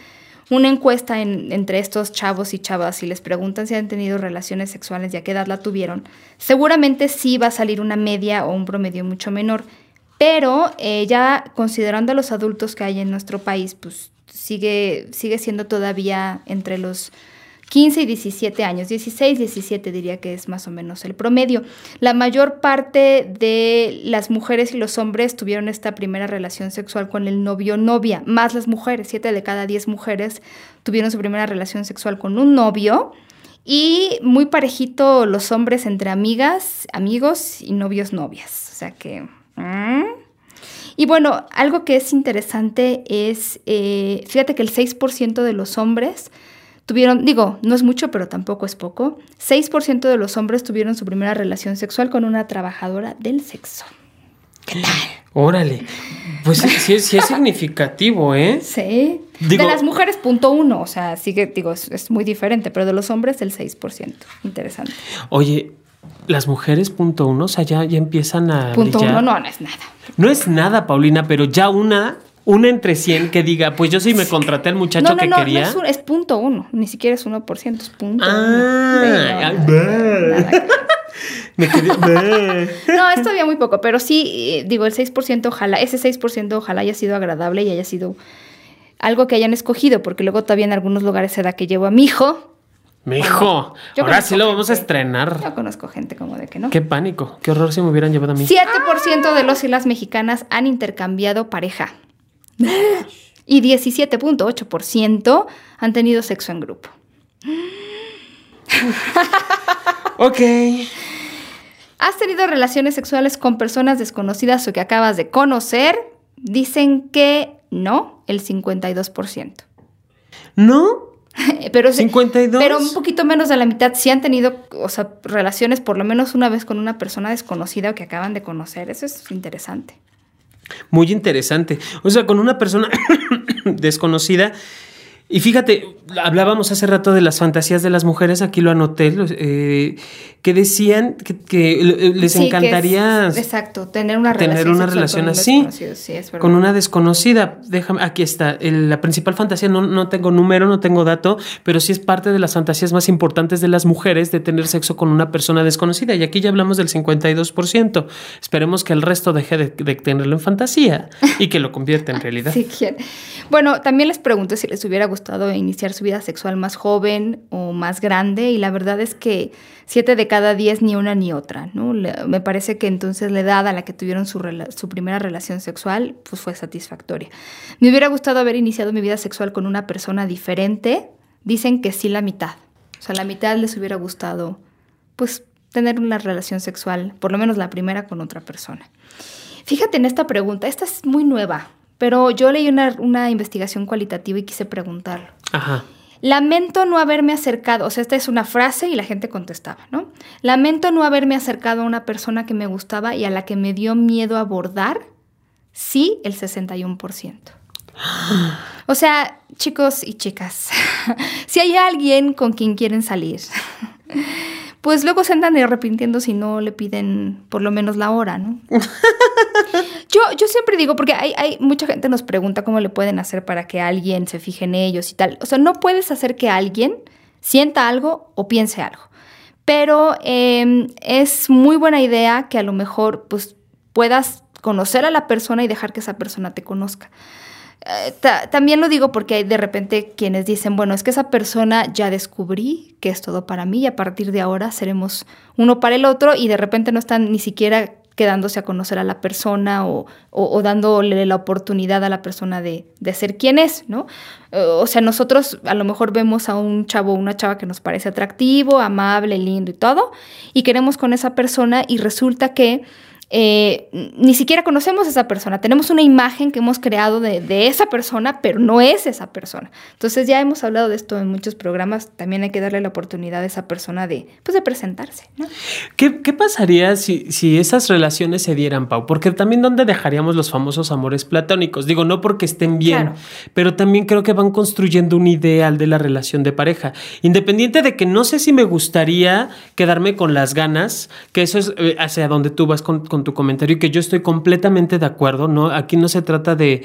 una encuesta entre estos chavos y chavas y les preguntan si han tenido relaciones sexuales y a qué edad la tuvieron, seguramente sí va a salir una media o un promedio mucho menor. Pero eh, ya considerando a los adultos que hay en nuestro país, pues sigue, sigue siendo todavía entre los 15 y 17 años, 16, 17 diría que es más o menos el promedio. La mayor parte de las mujeres y los hombres tuvieron esta primera relación sexual con el novio novia, más las mujeres, 7 de cada 10 mujeres tuvieron su primera relación sexual con un novio y muy parejito los hombres entre amigas, amigos y novios novias. O sea que Mm. Y bueno, algo que es interesante es, eh, fíjate que el 6% de los hombres tuvieron, digo, no es mucho, pero tampoco es poco, 6% de los hombres tuvieron su primera relación sexual con una trabajadora del sexo. ¿Qué tal? Órale, pues sí, es significativo, ¿eh? Sí. de las mujeres, punto uno, o sea, sí que, digo, es, es muy diferente, pero de los hombres el 6%. Interesante. Oye, las mujeres, punto uno, o sea, ya, empiezan a. Punto uno, no, no es nada. No es nada, Paulina, pero ya una, una entre cien que diga, pues yo sí me contraté al muchacho que quería. No, es, es, punto uno, ni siquiera es uno por ciento, es punto ah, me quedé, no, es todavía muy poco, pero sí, eh, digo, el 6% ojalá, ese 6% ojalá haya sido agradable y haya sido algo que hayan escogido, porque luego todavía en algunos lugares se da que llevo a mi hijo mi hijo, ahora sí lo vamos a estrenar. Yo conozco gente como de que no. Qué pánico, qué horror si me hubieran llevado a mí. 7% de los y las mexicanas han intercambiado pareja. Y 17.8% han tenido sexo en grupo. ok. ¿Has tenido relaciones sexuales con personas desconocidas o que acabas de conocer? Dicen que no, el 52%. ¿No? pero, 52. pero un poquito menos de la mitad sí han tenido, o sea, relaciones por lo menos una vez con una persona desconocida o que acaban de conocer. Eso es interesante. Muy interesante. O sea, con una persona desconocida Y fíjate, hablábamos hace rato de las fantasías de las mujeres, aquí lo anoté, eh, que decían que, les encantaría... exacto, tener una relación, tener una relación así, con una desconocida. Déjame, aquí está, la principal fantasía, no, no tengo número, no tengo dato, pero sí es parte de las fantasías más importantes de las mujeres de tener sexo con una persona desconocida. Y aquí ya hablamos del 52%. Esperemos que el resto deje de, tenerlo en fantasía y que lo convierta en realidad. sí, bueno, también les pregunté si les hubiera gustado iniciar su vida sexual más joven o más grande y la verdad es que siete de cada diez ni una ni otra, ¿no? me parece que entonces la edad a la que tuvieron su, primera relación sexual pues fue satisfactoria. Me hubiera gustado haber iniciado mi vida sexual con una persona diferente. Dicen que sí la mitad. O sea, la mitad les hubiera gustado pues tener una relación sexual, por lo menos la primera con otra persona. Fíjate en esta pregunta, esta es muy nueva. Pero yo leí una, investigación cualitativa y quise preguntarlo. Ajá. Lamento no haberme acercado, o sea, esta es una frase y la gente contestaba, ¿no? Lamento no haberme acercado a una persona que me gustaba y a la que me dio miedo abordar, sí, el 61%. O sea, chicos y chicas, si hay alguien con quien quieren salir, pues luego se andan arrepintiendo si no le piden por lo menos la hora, ¿no? yo, yo siempre digo, porque hay, hay mucha gente nos pregunta cómo le pueden hacer para que alguien se fije en ellos y tal. O sea, no puedes hacer que alguien sienta algo o piense algo. Pero em, es muy buena idea que a lo mejor pues, puedas conocer a la persona y dejar que esa persona te conozca. Eh, también lo digo porque hay de repente quienes dicen, bueno, es que esa persona ya descubrí que es todo para mí y a partir de ahora seremos uno para el otro y de repente no están ni siquiera quedándose a conocer a la persona o, dándole la oportunidad a la persona de, de, ser quien es, ¿no? Eh, o sea, nosotros a lo mejor vemos a un chavo o una chava que nos parece atractivo, amable, lindo y todo, y queremos con esa persona y resulta que eh, ni siquiera conocemos a esa persona. Tenemos una imagen que hemos creado de, esa persona, pero no es esa persona. Entonces ya hemos hablado de esto en muchos programas. También hay que darle la oportunidad a esa persona de, pues, de presentarse. ¿Qué, pasaría si, si esas relaciones se dieran, Pau? Porque también dónde dejaríamos los famosos amores platónicos. Digo, no porque estén bien, pero también creo que van construyendo un ideal de la relación de pareja. Independiente de que no sé si me gustaría quedarme con las ganas, que eso es eh, hacia donde tú vas con tu comentario y que yo estoy completamente de acuerdo, ¿no? Aquí no se trata de,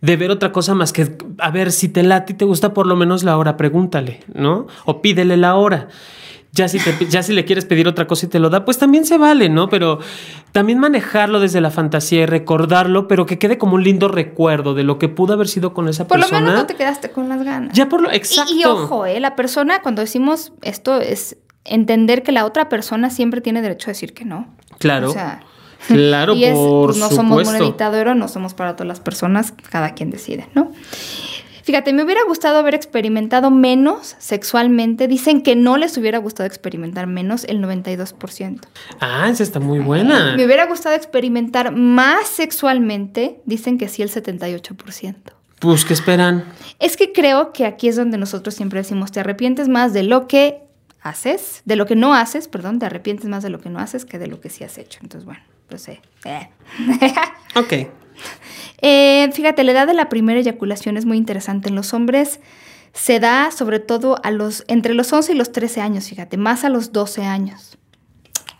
ver otra cosa más que, a ver, si te late y te gusta por lo menos la hora, pregúntale, ¿no? O pídele la hora. Ya si, ya si le quieres pedir otra cosa y te lo da, pues también se vale, ¿no? Pero también manejarlo desde la fantasía y recordarlo, pero que quede como un lindo recuerdo de lo que pudo haber sido con esa persona. Por lo menos no te quedaste con las ganas. Ya por lo exacto. Y, y ojo, ¿eh? la persona, cuando decimos esto, es entender que la otra persona siempre tiene derecho a decir que no. Claro. O sea, Claro, y por pues, no somos monedita de oro, no somos para todas las personas, cada quien decide, ¿no? Fíjate, me hubiera gustado haber experimentado menos sexualmente. Dicen que no les hubiera gustado experimentar menos el 92%. Ah, esa está muy buena. Me hubiera gustado experimentar más sexualmente. Dicen que sí el 78%. Pues, ¿qué esperan? Es que creo que aquí es donde nosotros siempre decimos, te arrepientes más de lo que haces, de lo que no haces, perdón, te arrepientes más de lo que no haces que de lo que sí has hecho. Entonces, bueno pues eh. ok. Eh, fíjate, la edad de la primera eyaculación es muy interesante. En los hombres se da sobre todo a los, entre los 11 y los 13 años, fíjate, más a los 12 años.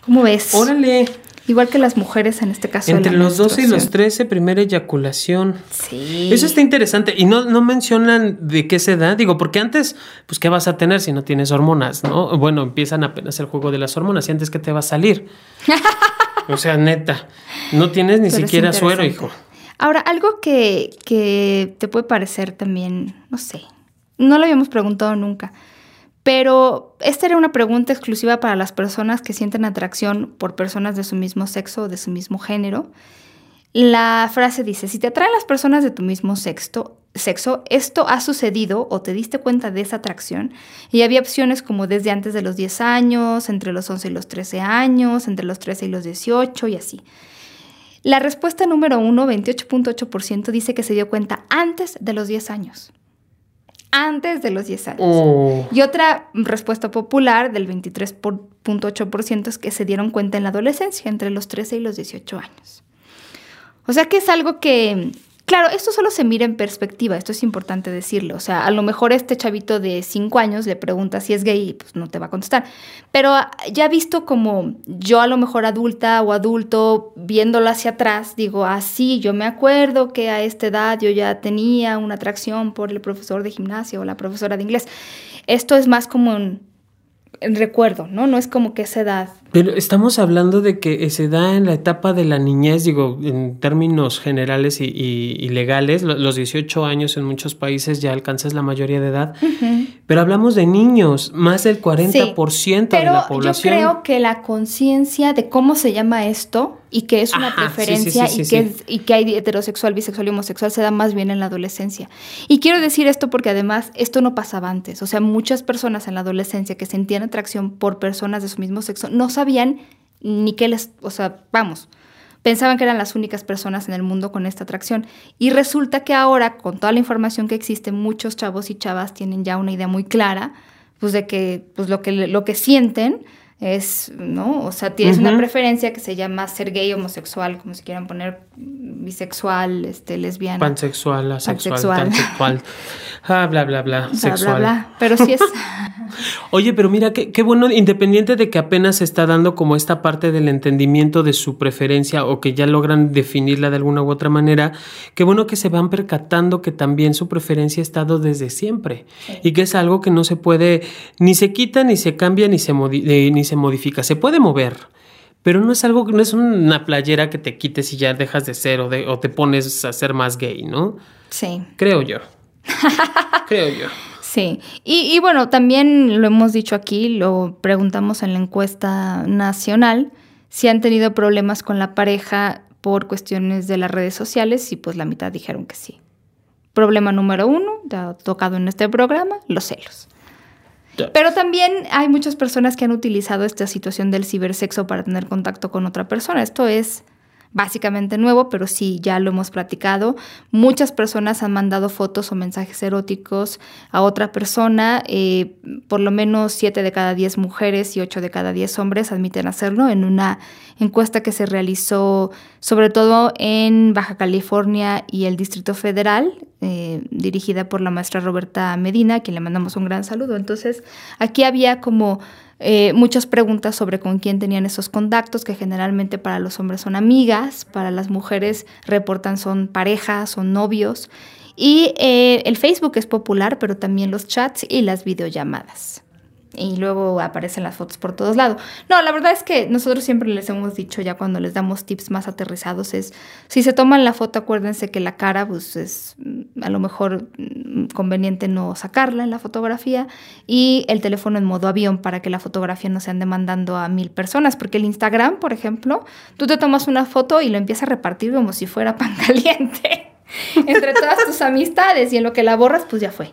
¿Cómo ves? Órale. Igual que las mujeres en este caso. Entre los 12 y los 13, primera eyaculación. Sí. Eso está interesante. Y no, no mencionan de qué se da. Digo, porque antes, pues, ¿qué vas a tener si no tienes hormonas? ¿No? Bueno, empiezan apenas el juego de las hormonas. ¿Y antes qué te va a salir? O sea, neta, no tienes ni siquiera suero, hijo. Ahora, algo que, que te puede parecer también, no sé, no lo habíamos preguntado nunca, pero esta era una pregunta exclusiva para las personas que sienten atracción por personas de su mismo sexo o de su mismo género. La frase dice, si te atraen las personas de tu mismo sexo, sexo, esto ha sucedido o te diste cuenta de esa atracción y había opciones como desde antes de los 10 años, entre los 11 y los 13 años, entre los 13 y los 18 y así. La respuesta número uno, 28.8%, dice que se dio cuenta antes de los 10 años. Antes de los 10 años. Oh. Y otra respuesta popular del 23.8% es que se dieron cuenta en la adolescencia, entre los 13 y los 18 años. O sea que es algo que Claro, esto solo se mira en perspectiva, esto es importante decirlo. O sea, a lo mejor este chavito de 5 años le pregunta si es gay y pues no te va a contestar. Pero ya visto como yo a lo mejor adulta o adulto, viéndolo hacia atrás, digo, ah, sí, yo me acuerdo que a esta edad yo ya tenía una atracción por el profesor de gimnasia o la profesora de inglés. Esto es más como un recuerdo, ¿no? No es como que esa edad. Pero estamos hablando de que se da en la etapa de la niñez, digo, en términos generales y, legales, los 18 años en muchos países ya alcanzas la mayoría de edad, pero hablamos de niños, más del 40% de la población. Yo creo que la conciencia de cómo se llama esto y que es una preferencia y, que y que hay heterosexual, bisexual y homosexual se da más bien en la adolescencia. Y quiero decir esto porque además esto no pasaba antes, o sea, muchas personas en la adolescencia que sentían atracción por personas de su mismo sexo no sabían ni qué les, o sea, vamos, pensaban que eran las únicas personas en el mundo con esta atracción. Y resulta que ahora, con toda la información que existe, muchos chavos y chavas tienen ya una idea muy clara, pues de que, pues lo que, lo que sienten es, ¿no? O sea, tienes una preferencia que se llama ser gay, homosexual, como si quieran poner bisexual, este, lesbiana. Pansexual, asexual, pansexual. Ah, bla, bla, bla, sexual. Bla, Pero sí es... Oye, pero mira, qué, qué, bueno, independiente de que apenas se está dando como esta parte del entendimiento de su preferencia o que ya logran definirla de alguna u otra manera, qué bueno que se van percatando que también su preferencia ha estado desde siempre y que es algo que no se puede, ni se quita, ni se cambia, ni se, eh, ni se modifica. Se puede mover, pero no es algo, no es una playera que te quites y ya dejas de ser o, de, o te pones a ser más gay, ¿no? Sí. Creo yo. Creo yo. Sí, y, bueno, también lo hemos dicho aquí, lo preguntamos en la encuesta nacional, si han tenido problemas con la pareja por cuestiones de las redes sociales y pues la mitad dijeron que sí. Problema número uno, ya tocado en este programa, los celos. Pero también hay muchas personas que han utilizado esta situación del cibersexo para tener contacto con otra persona. Esto es básicamente nuevo, pero sí, ya lo hemos platicado. Muchas personas han mandado fotos o mensajes eróticos a otra persona. Eh, por lo menos 7 de cada 10 mujeres y 8 de cada 10 hombres admiten hacerlo en una encuesta que se realizó sobre todo en Baja California y el Distrito Federal, eh, dirigida por la maestra Roberta Medina, a quien le mandamos un gran saludo. Entonces, aquí había como eh, muchas preguntas sobre con quién tenían esos contactos, que generalmente para los hombres son amigas, para las mujeres reportan son parejas, son novios. Y eh, el Facebook es popular, pero también los chats y las videollamadas y luego aparecen las fotos por todos lados. No, la verdad es que nosotros siempre les hemos dicho ya cuando les damos tips más aterrizados es, si se toman la foto, acuérdense que la cara, pues es mm, a lo mejor mm, conveniente no sacarla en la fotografía y el teléfono en modo avión para que la fotografía no se ande mandando a mil personas, porque el Instagram, por ejemplo, tú te tomas una foto y lo empiezas a repartir como si fuera pan caliente entre todas tus amistades y en lo que la borras, pues ya fue.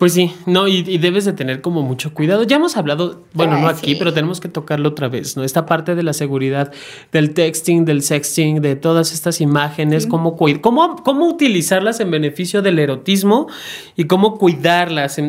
Pues sí, no, y, debes de tener como mucho cuidado. Ya hemos hablado, bueno, no aquí, pero tenemos que tocarlo otra vez, ¿no? Esta parte de la seguridad, del texting, del sexting, de todas estas imágenes, cómo, cómo, cómo utilizarlas en beneficio del erotismo y cómo cuidarlas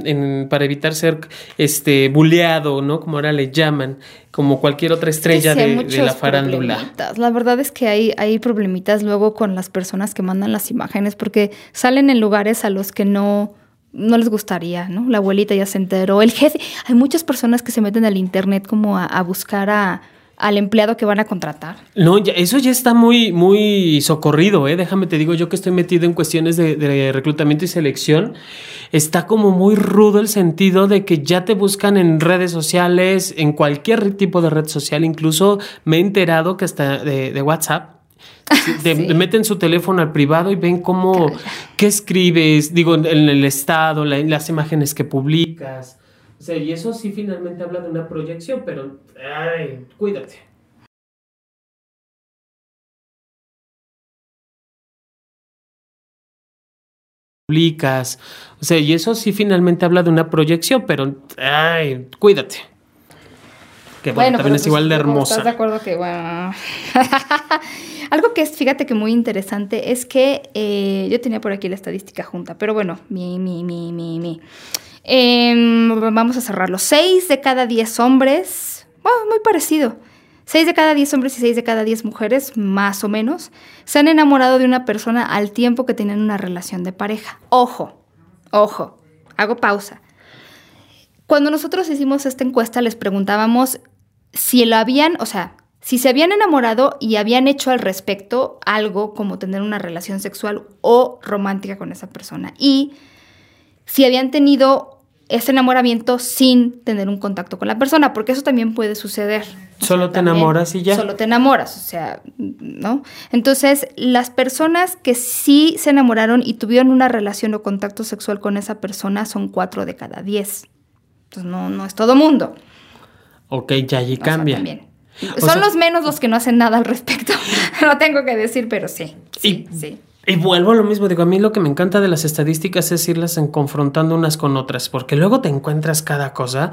para evitar ser este buleado, ¿no? Como ahora le llaman, como cualquier otra estrella de, de, la farándula. La verdad es que hay, hay problemitas luego con las personas que mandan las imágenes porque salen en lugares a los que no no les gustaría, ¿no? La abuelita ya se enteró, el jefe. Hay muchas personas que se meten al internet como a, buscar a, al empleado que van a contratar. No, eso ya está muy, muy socorrido, ¿eh? Déjame te digo, yo que estoy metido en cuestiones de, reclutamiento y selección, está como muy rudo el sentido de que ya te buscan en redes sociales, en cualquier tipo de red social, incluso me he enterado que hasta de WhatsApp te meten su teléfono al privado y ven cómo, qué escribes, digo, en el estado, las imágenes que publicas. O sea, y eso sí finalmente habla de una proyección, pero, ay, cuídate. Publicas. O sea, y eso sí finalmente habla de una proyección, pero, ay, cuídate. Que bueno, también es igual de hermosa. ¿Estás de acuerdo que, bueno. Algo que es, fíjate que muy interesante es que eh, yo tenía por aquí la estadística junta, pero bueno, mi, mi, mi, mi, mi. Em, vamos a cerrarlo. Seis de cada diez hombres, muy parecido. 6 de cada 10 hombres y 6 de cada 10 mujeres, más o menos, se han enamorado de una persona al tiempo que tienen una relación de pareja. Ojo, ojo, hago pausa. Cuando nosotros hicimos esta encuesta les preguntábamos si lo habían, o sea, si se habían enamorado y habían hecho al respecto algo como tener una relación sexual o romántica con esa persona. Y si habían tenido ese enamoramiento sin tener un contacto con la persona, porque eso también puede suceder. Solo te enamoras y ya. Solo te enamoras, o sea, ¿no? Entonces, las personas que sí se enamoraron y tuvieron una relación o contacto sexual con esa persona son cuatro de cada diez. Entonces, no, no es todo mundo. Ok, ya allí cambia. Son los menos los que no hacen nada al respecto. no tengo que decir, pero sí. Sí, sí. Y vuelvo a lo mismo, digo, a mí lo que me encanta de las estadísticas es irlas en confrontando unas con otras, porque luego te encuentras cada cosa.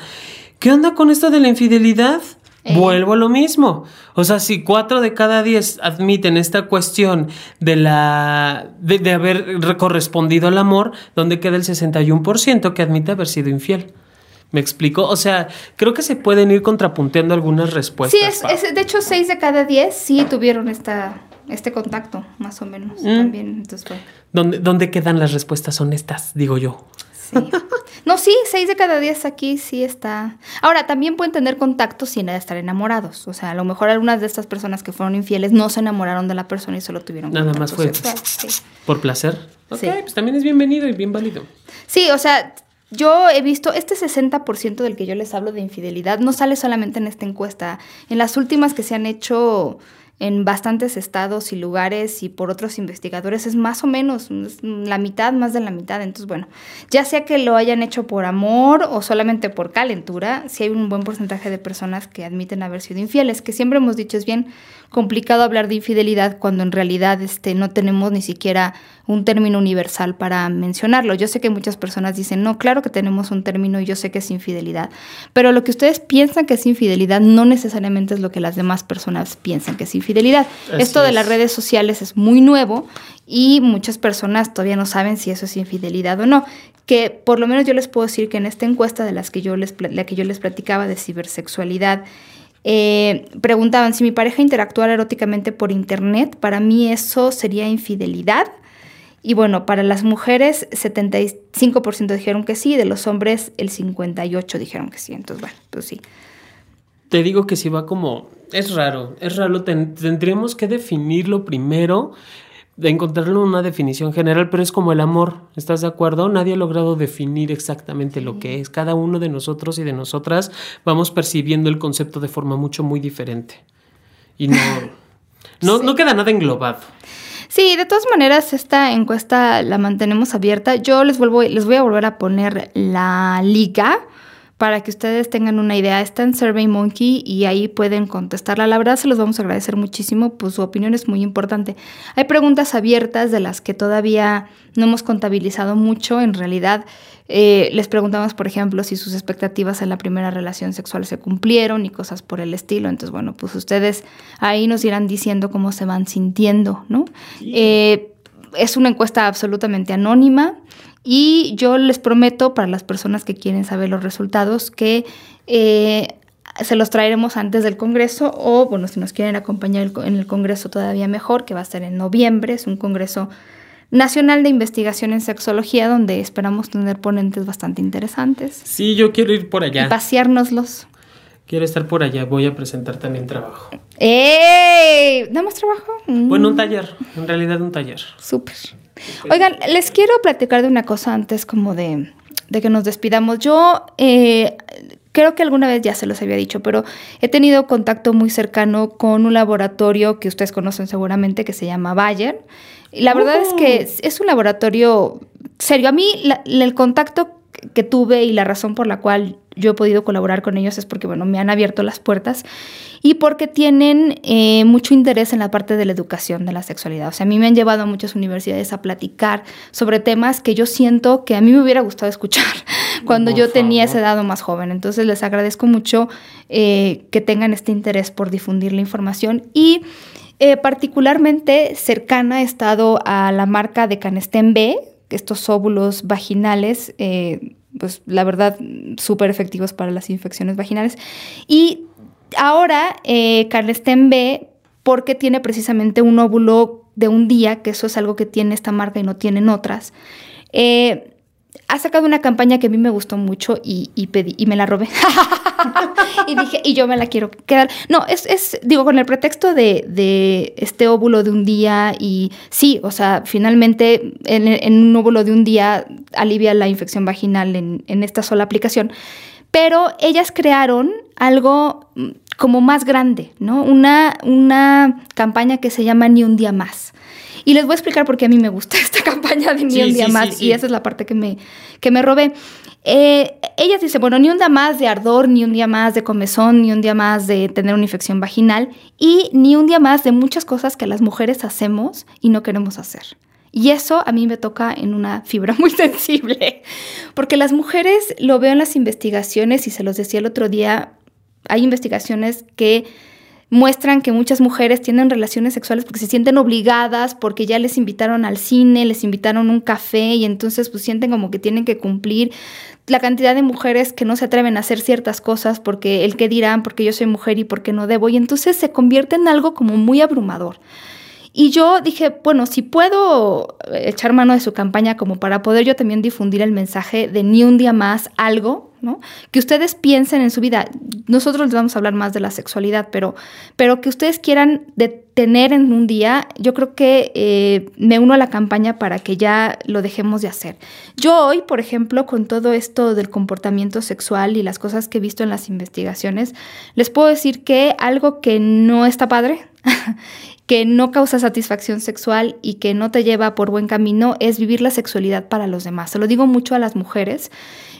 ¿Qué onda con esto de la infidelidad? Eh. Vuelvo a lo mismo. O sea, si cuatro de cada diez admiten esta cuestión de la de, de haber correspondido al amor, ¿dónde queda el 61% que admite haber sido infiel? ¿Me explico? O sea, creo que se pueden ir contrapunteando algunas respuestas. Sí, es, de hecho, seis de cada diez sí tuvieron esta, este contacto, más o menos. Mm. También, entonces ¿Dónde, ¿Dónde quedan las respuestas honestas, digo yo? Sí. No, sí, seis de cada diez aquí sí está. Ahora, también pueden tener contacto sin estar enamorados. O sea, a lo mejor algunas de estas personas que fueron infieles no se enamoraron de la persona y solo tuvieron Nada más fue por placer. Ok, pues también es bienvenido y bien válido. Sí, o sea, yo he visto este 60% del que yo les hablo de infidelidad, no sale solamente en esta encuesta. En las últimas que se han hecho en bastantes estados y lugares y por otros investigadores es más o menos la mitad, más de la mitad. Entonces, bueno, ya sea que lo hayan hecho por amor o solamente por calentura, si hay un buen porcentaje de personas que admiten haber sido infieles, que siempre hemos dicho es bien complicado hablar de infidelidad cuando en realidad este, no tenemos ni siquiera un término universal para mencionarlo. Yo sé que muchas personas dicen, no, claro que tenemos un término y yo sé que es infidelidad, pero lo que ustedes piensan que es infidelidad no necesariamente es lo que las demás personas piensan que es infidelidad. Esto de las redes sociales es muy nuevo y muchas personas todavía no saben si eso es infidelidad o no. Que por lo menos yo les puedo decir que en esta encuesta de las que yo les, la que yo les platicaba de cibersexualidad, eh, preguntaban si mi pareja interactuara eróticamente por internet, para mí eso sería infidelidad. Y bueno, para las mujeres 75% dijeron que sí, de los hombres el 58% dijeron que sí. Entonces, bueno, pues sí. Te digo que si va como... Es raro, es raro. tendríamos que definirlo primero de encontrarlo una definición general, pero es como el amor, ¿estás de acuerdo? Nadie ha logrado definir exactamente lo que es. Cada uno de nosotros y de nosotras vamos percibiendo el concepto de forma mucho, muy diferente. Y no, no, no queda nada englobado. Sí, de todas maneras, esta encuesta la mantenemos abierta. Yo les, vuelvo, les voy a volver a poner la liga para que ustedes tengan una idea. Está en SurveyMonkey y ahí pueden contestarla. La verdad se los vamos a agradecer muchísimo, pues su opinión es muy importante. Hay preguntas abiertas de las que todavía no hemos contabilizado mucho. En realidad, eh, les preguntamos, por ejemplo, si sus expectativas en la primera relación sexual se cumplieron y cosas por el estilo. Entonces, bueno, pues ustedes ahí nos irán diciendo cómo se van sintiendo, ¿no? Eh, es una encuesta absolutamente anónima. Y yo les prometo para las personas que quieren saber los resultados que eh, se los traeremos antes del Congreso o, bueno, si nos quieren acompañar en el Congreso todavía mejor, que va a ser en noviembre, es un Congreso Nacional de Investigación en Sexología, donde esperamos tener ponentes bastante interesantes. Sí, yo quiero ir por allá. Y paseárnoslos. Quiero estar por allá, voy a presentar también trabajo. ¡Ey! ¿Damos trabajo? Bueno, un taller, en realidad un taller. Súper. Oigan, les quiero platicar de una cosa antes como de, que nos despidamos. Yo eh, creo que alguna vez ya se los había dicho, pero he tenido contacto muy cercano con un laboratorio que ustedes conocen seguramente que se llama Bayer. Y la verdad es que oh. es un laboratorio serio. A mí el contacto que tuve y la razón por la cual yo he podido colaborar con ellos es porque, bueno, me han abierto las puertas y porque tienen eh, mucho interés en la parte de la educación de la sexualidad. O sea, a mí me han llevado a muchas universidades a platicar sobre temas que yo siento que a mí me hubiera gustado escuchar cuando yo tenía esa edad más joven. Entonces, les agradezco mucho eh, que tengan este interés por difundir la información y... Eh, particularmente cercana he estado a la marca de Canesten B, estos óvulos vaginales, pues la verdad, súper efectivos para las infecciones vaginales. Y ahora, eh, Carlesten B, porque tiene precisamente un óvulo de un día, que eso es algo que tiene esta marca y no tienen otras. Eh, ha sacado una campaña que a mí me gustó mucho y, pedí, y me la robé. y dije, y yo me la quiero quedar. No, es, es digo, con el pretexto de, este óvulo de un día y sí, o sea, finalmente en, un óvulo de un día alivia la infección vaginal en, en esta sola aplicación. Pero ellas crearon algo mm, como más grande, ¿no? Una, una campaña que se llama Ni un día más. Y les voy a explicar por qué a mí me gusta esta campaña de Ni un día más. y esa es la parte que me, que me robé. Eh, ella dice, bueno, ni un día más de ardor, ni un día más de comezón, ni un día más de tener una infección vaginal y ni un día más de muchas cosas que las mujeres hacemos y no queremos hacer. Y eso a mí me toca en una fibra muy sensible, porque las mujeres lo veo en las investigaciones y se los decía el otro día, hay investigaciones que muestran que muchas mujeres tienen relaciones sexuales porque se sienten obligadas, porque ya les invitaron al cine, les invitaron un café y entonces pues sienten como que tienen que cumplir la cantidad de mujeres que no se atreven a hacer ciertas cosas porque el que dirán, porque yo soy mujer y porque no debo y entonces se convierte en algo como muy abrumador. Y yo dije, bueno, si puedo echar mano de su campaña como para poder yo también difundir el mensaje de ni un día más algo, ¿no? Que ustedes piensen en su vida. Nosotros les vamos a hablar más de la sexualidad, pero, pero que ustedes quieran detener en un día, yo creo que eh, me uno a la campaña para que ya lo dejemos de hacer. Yo hoy, por ejemplo, con todo esto del comportamiento sexual y las cosas que he visto en las investigaciones, les puedo decir que algo que no está padre que no causa satisfacción sexual y que no te lleva por buen camino es vivir la sexualidad para los demás. Se lo digo mucho a las mujeres,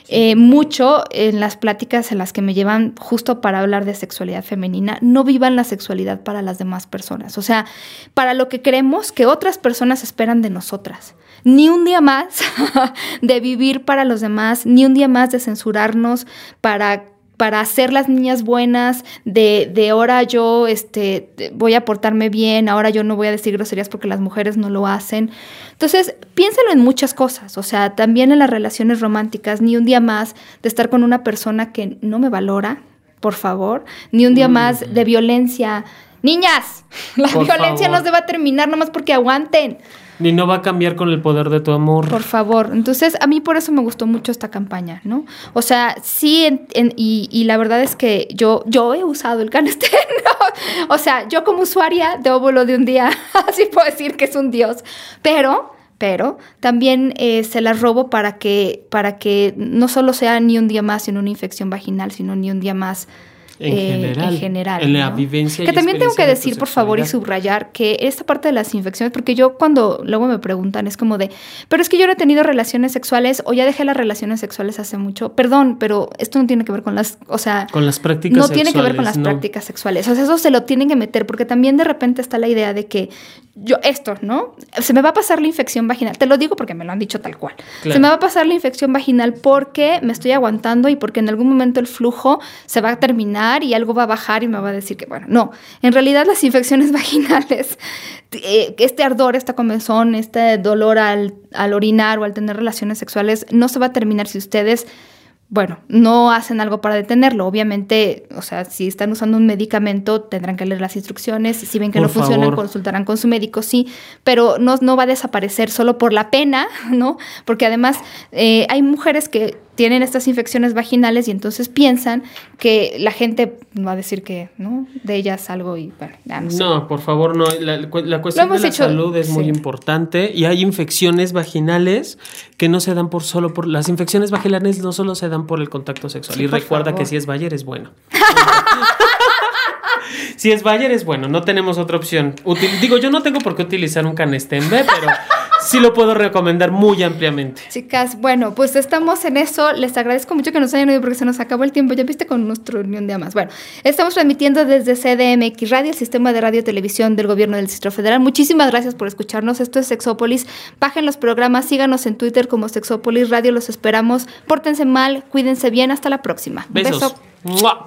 eh, mucho en las pláticas en las que me llevan justo para hablar de sexualidad femenina, no vivan la sexualidad para las demás personas, o sea, para lo que creemos que otras personas esperan de nosotras. Ni un día más de vivir para los demás, ni un día más de censurarnos para para hacer las niñas buenas, de, de ahora yo este, voy a portarme bien, ahora yo no voy a decir groserías porque las mujeres no lo hacen. Entonces, piénselo en muchas cosas, o sea, también en las relaciones románticas, ni un día más de estar con una persona que no me valora, por favor, ni un día más de violencia. Niñas, la violencia no se va a terminar nomás porque aguanten. Ni no va a cambiar con el poder de tu amor. Por favor. Entonces, a mí por eso me gustó mucho esta campaña, ¿no? O sea, sí, y, la verdad es que yo, yo he usado el canestén, ¿no? O sea, yo como usuaria de óvulo de un día, así puedo decir que es un dios. Pero, pero también eh, se las robo para que, para que no solo sea ni un día más en una infección vaginal, sino ni un día más en, eh, general, en la vivencia. Que también tengo que decir, por favor, y subrayar que esta parte de las infecciones, porque yo cuando luego me preguntan, es como de, pero es que yo no he tenido relaciones sexuales o ya dejé las relaciones sexuales hace mucho. Perdón, pero esto no tiene que ver con las, o sea, con las prácticas No tiene que ver con las prácticas sexuales. O sea, eso se lo tienen que meter, porque también de repente está la idea de que yo, esto, ¿no? Se me va a pasar la infección vaginal. Te lo digo porque me lo han dicho tal cual. Se me va a pasar la infección vaginal porque me estoy aguantando y porque en algún momento el flujo se va a terminar y algo va a bajar y me va a decir que, bueno, no, en realidad las infecciones vaginales, eh, este ardor, esta comezón, este dolor al, al orinar o al tener relaciones sexuales, no se va a terminar si ustedes bueno, no hacen algo para detenerlo. Obviamente, o sea, si están usando un medicamento, tendrán que leer las instrucciones. Si ven que no funciona, consultarán con su médico, sí. Pero no, no va a desaparecer solo por la pena, ¿no? Porque además eh, hay mujeres que tienen estas infecciones vaginales y entonces piensan que la gente va a decir que, ¿no? De ellas algo y, bueno, no, por favor, no. La, cuestión de la salud es muy importante y hay infecciones vaginales que no se dan por solo por... Las infecciones vaginales no solo se dan por el contacto sexual. y recuerda que si es Bayer es bueno. si es Bayer es bueno, no tenemos otra opción. digo, yo no tengo por qué utilizar un canestembe, pero sí lo puedo recomendar muy ampliamente. Chicas, bueno, pues estamos en eso. Les agradezco mucho que nos hayan oído porque se nos acabó el tiempo. Ya viste con nuestro reunión de amas. Bueno, estamos transmitiendo desde CDMX Radio, el sistema de radio y televisión del gobierno del Distrito Federal. Muchísimas gracias por escucharnos. Esto es Sexópolis. Bajen los programas, síganos en Twitter como Sexópolis Radio. Los esperamos. Pórtense mal, cuídense bien. Hasta la próxima. Besos. Beso.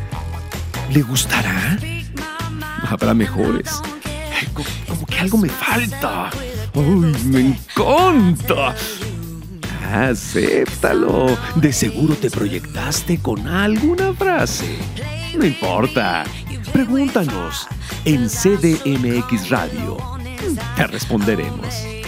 ¿Le gustará? Habrá mejores. Como, que algo me falta. ¡Uy, me encanta! Acéptalo. De seguro te proyectaste con alguna frase. No importa. Pregúntanos en CDMX Radio. Te responderemos.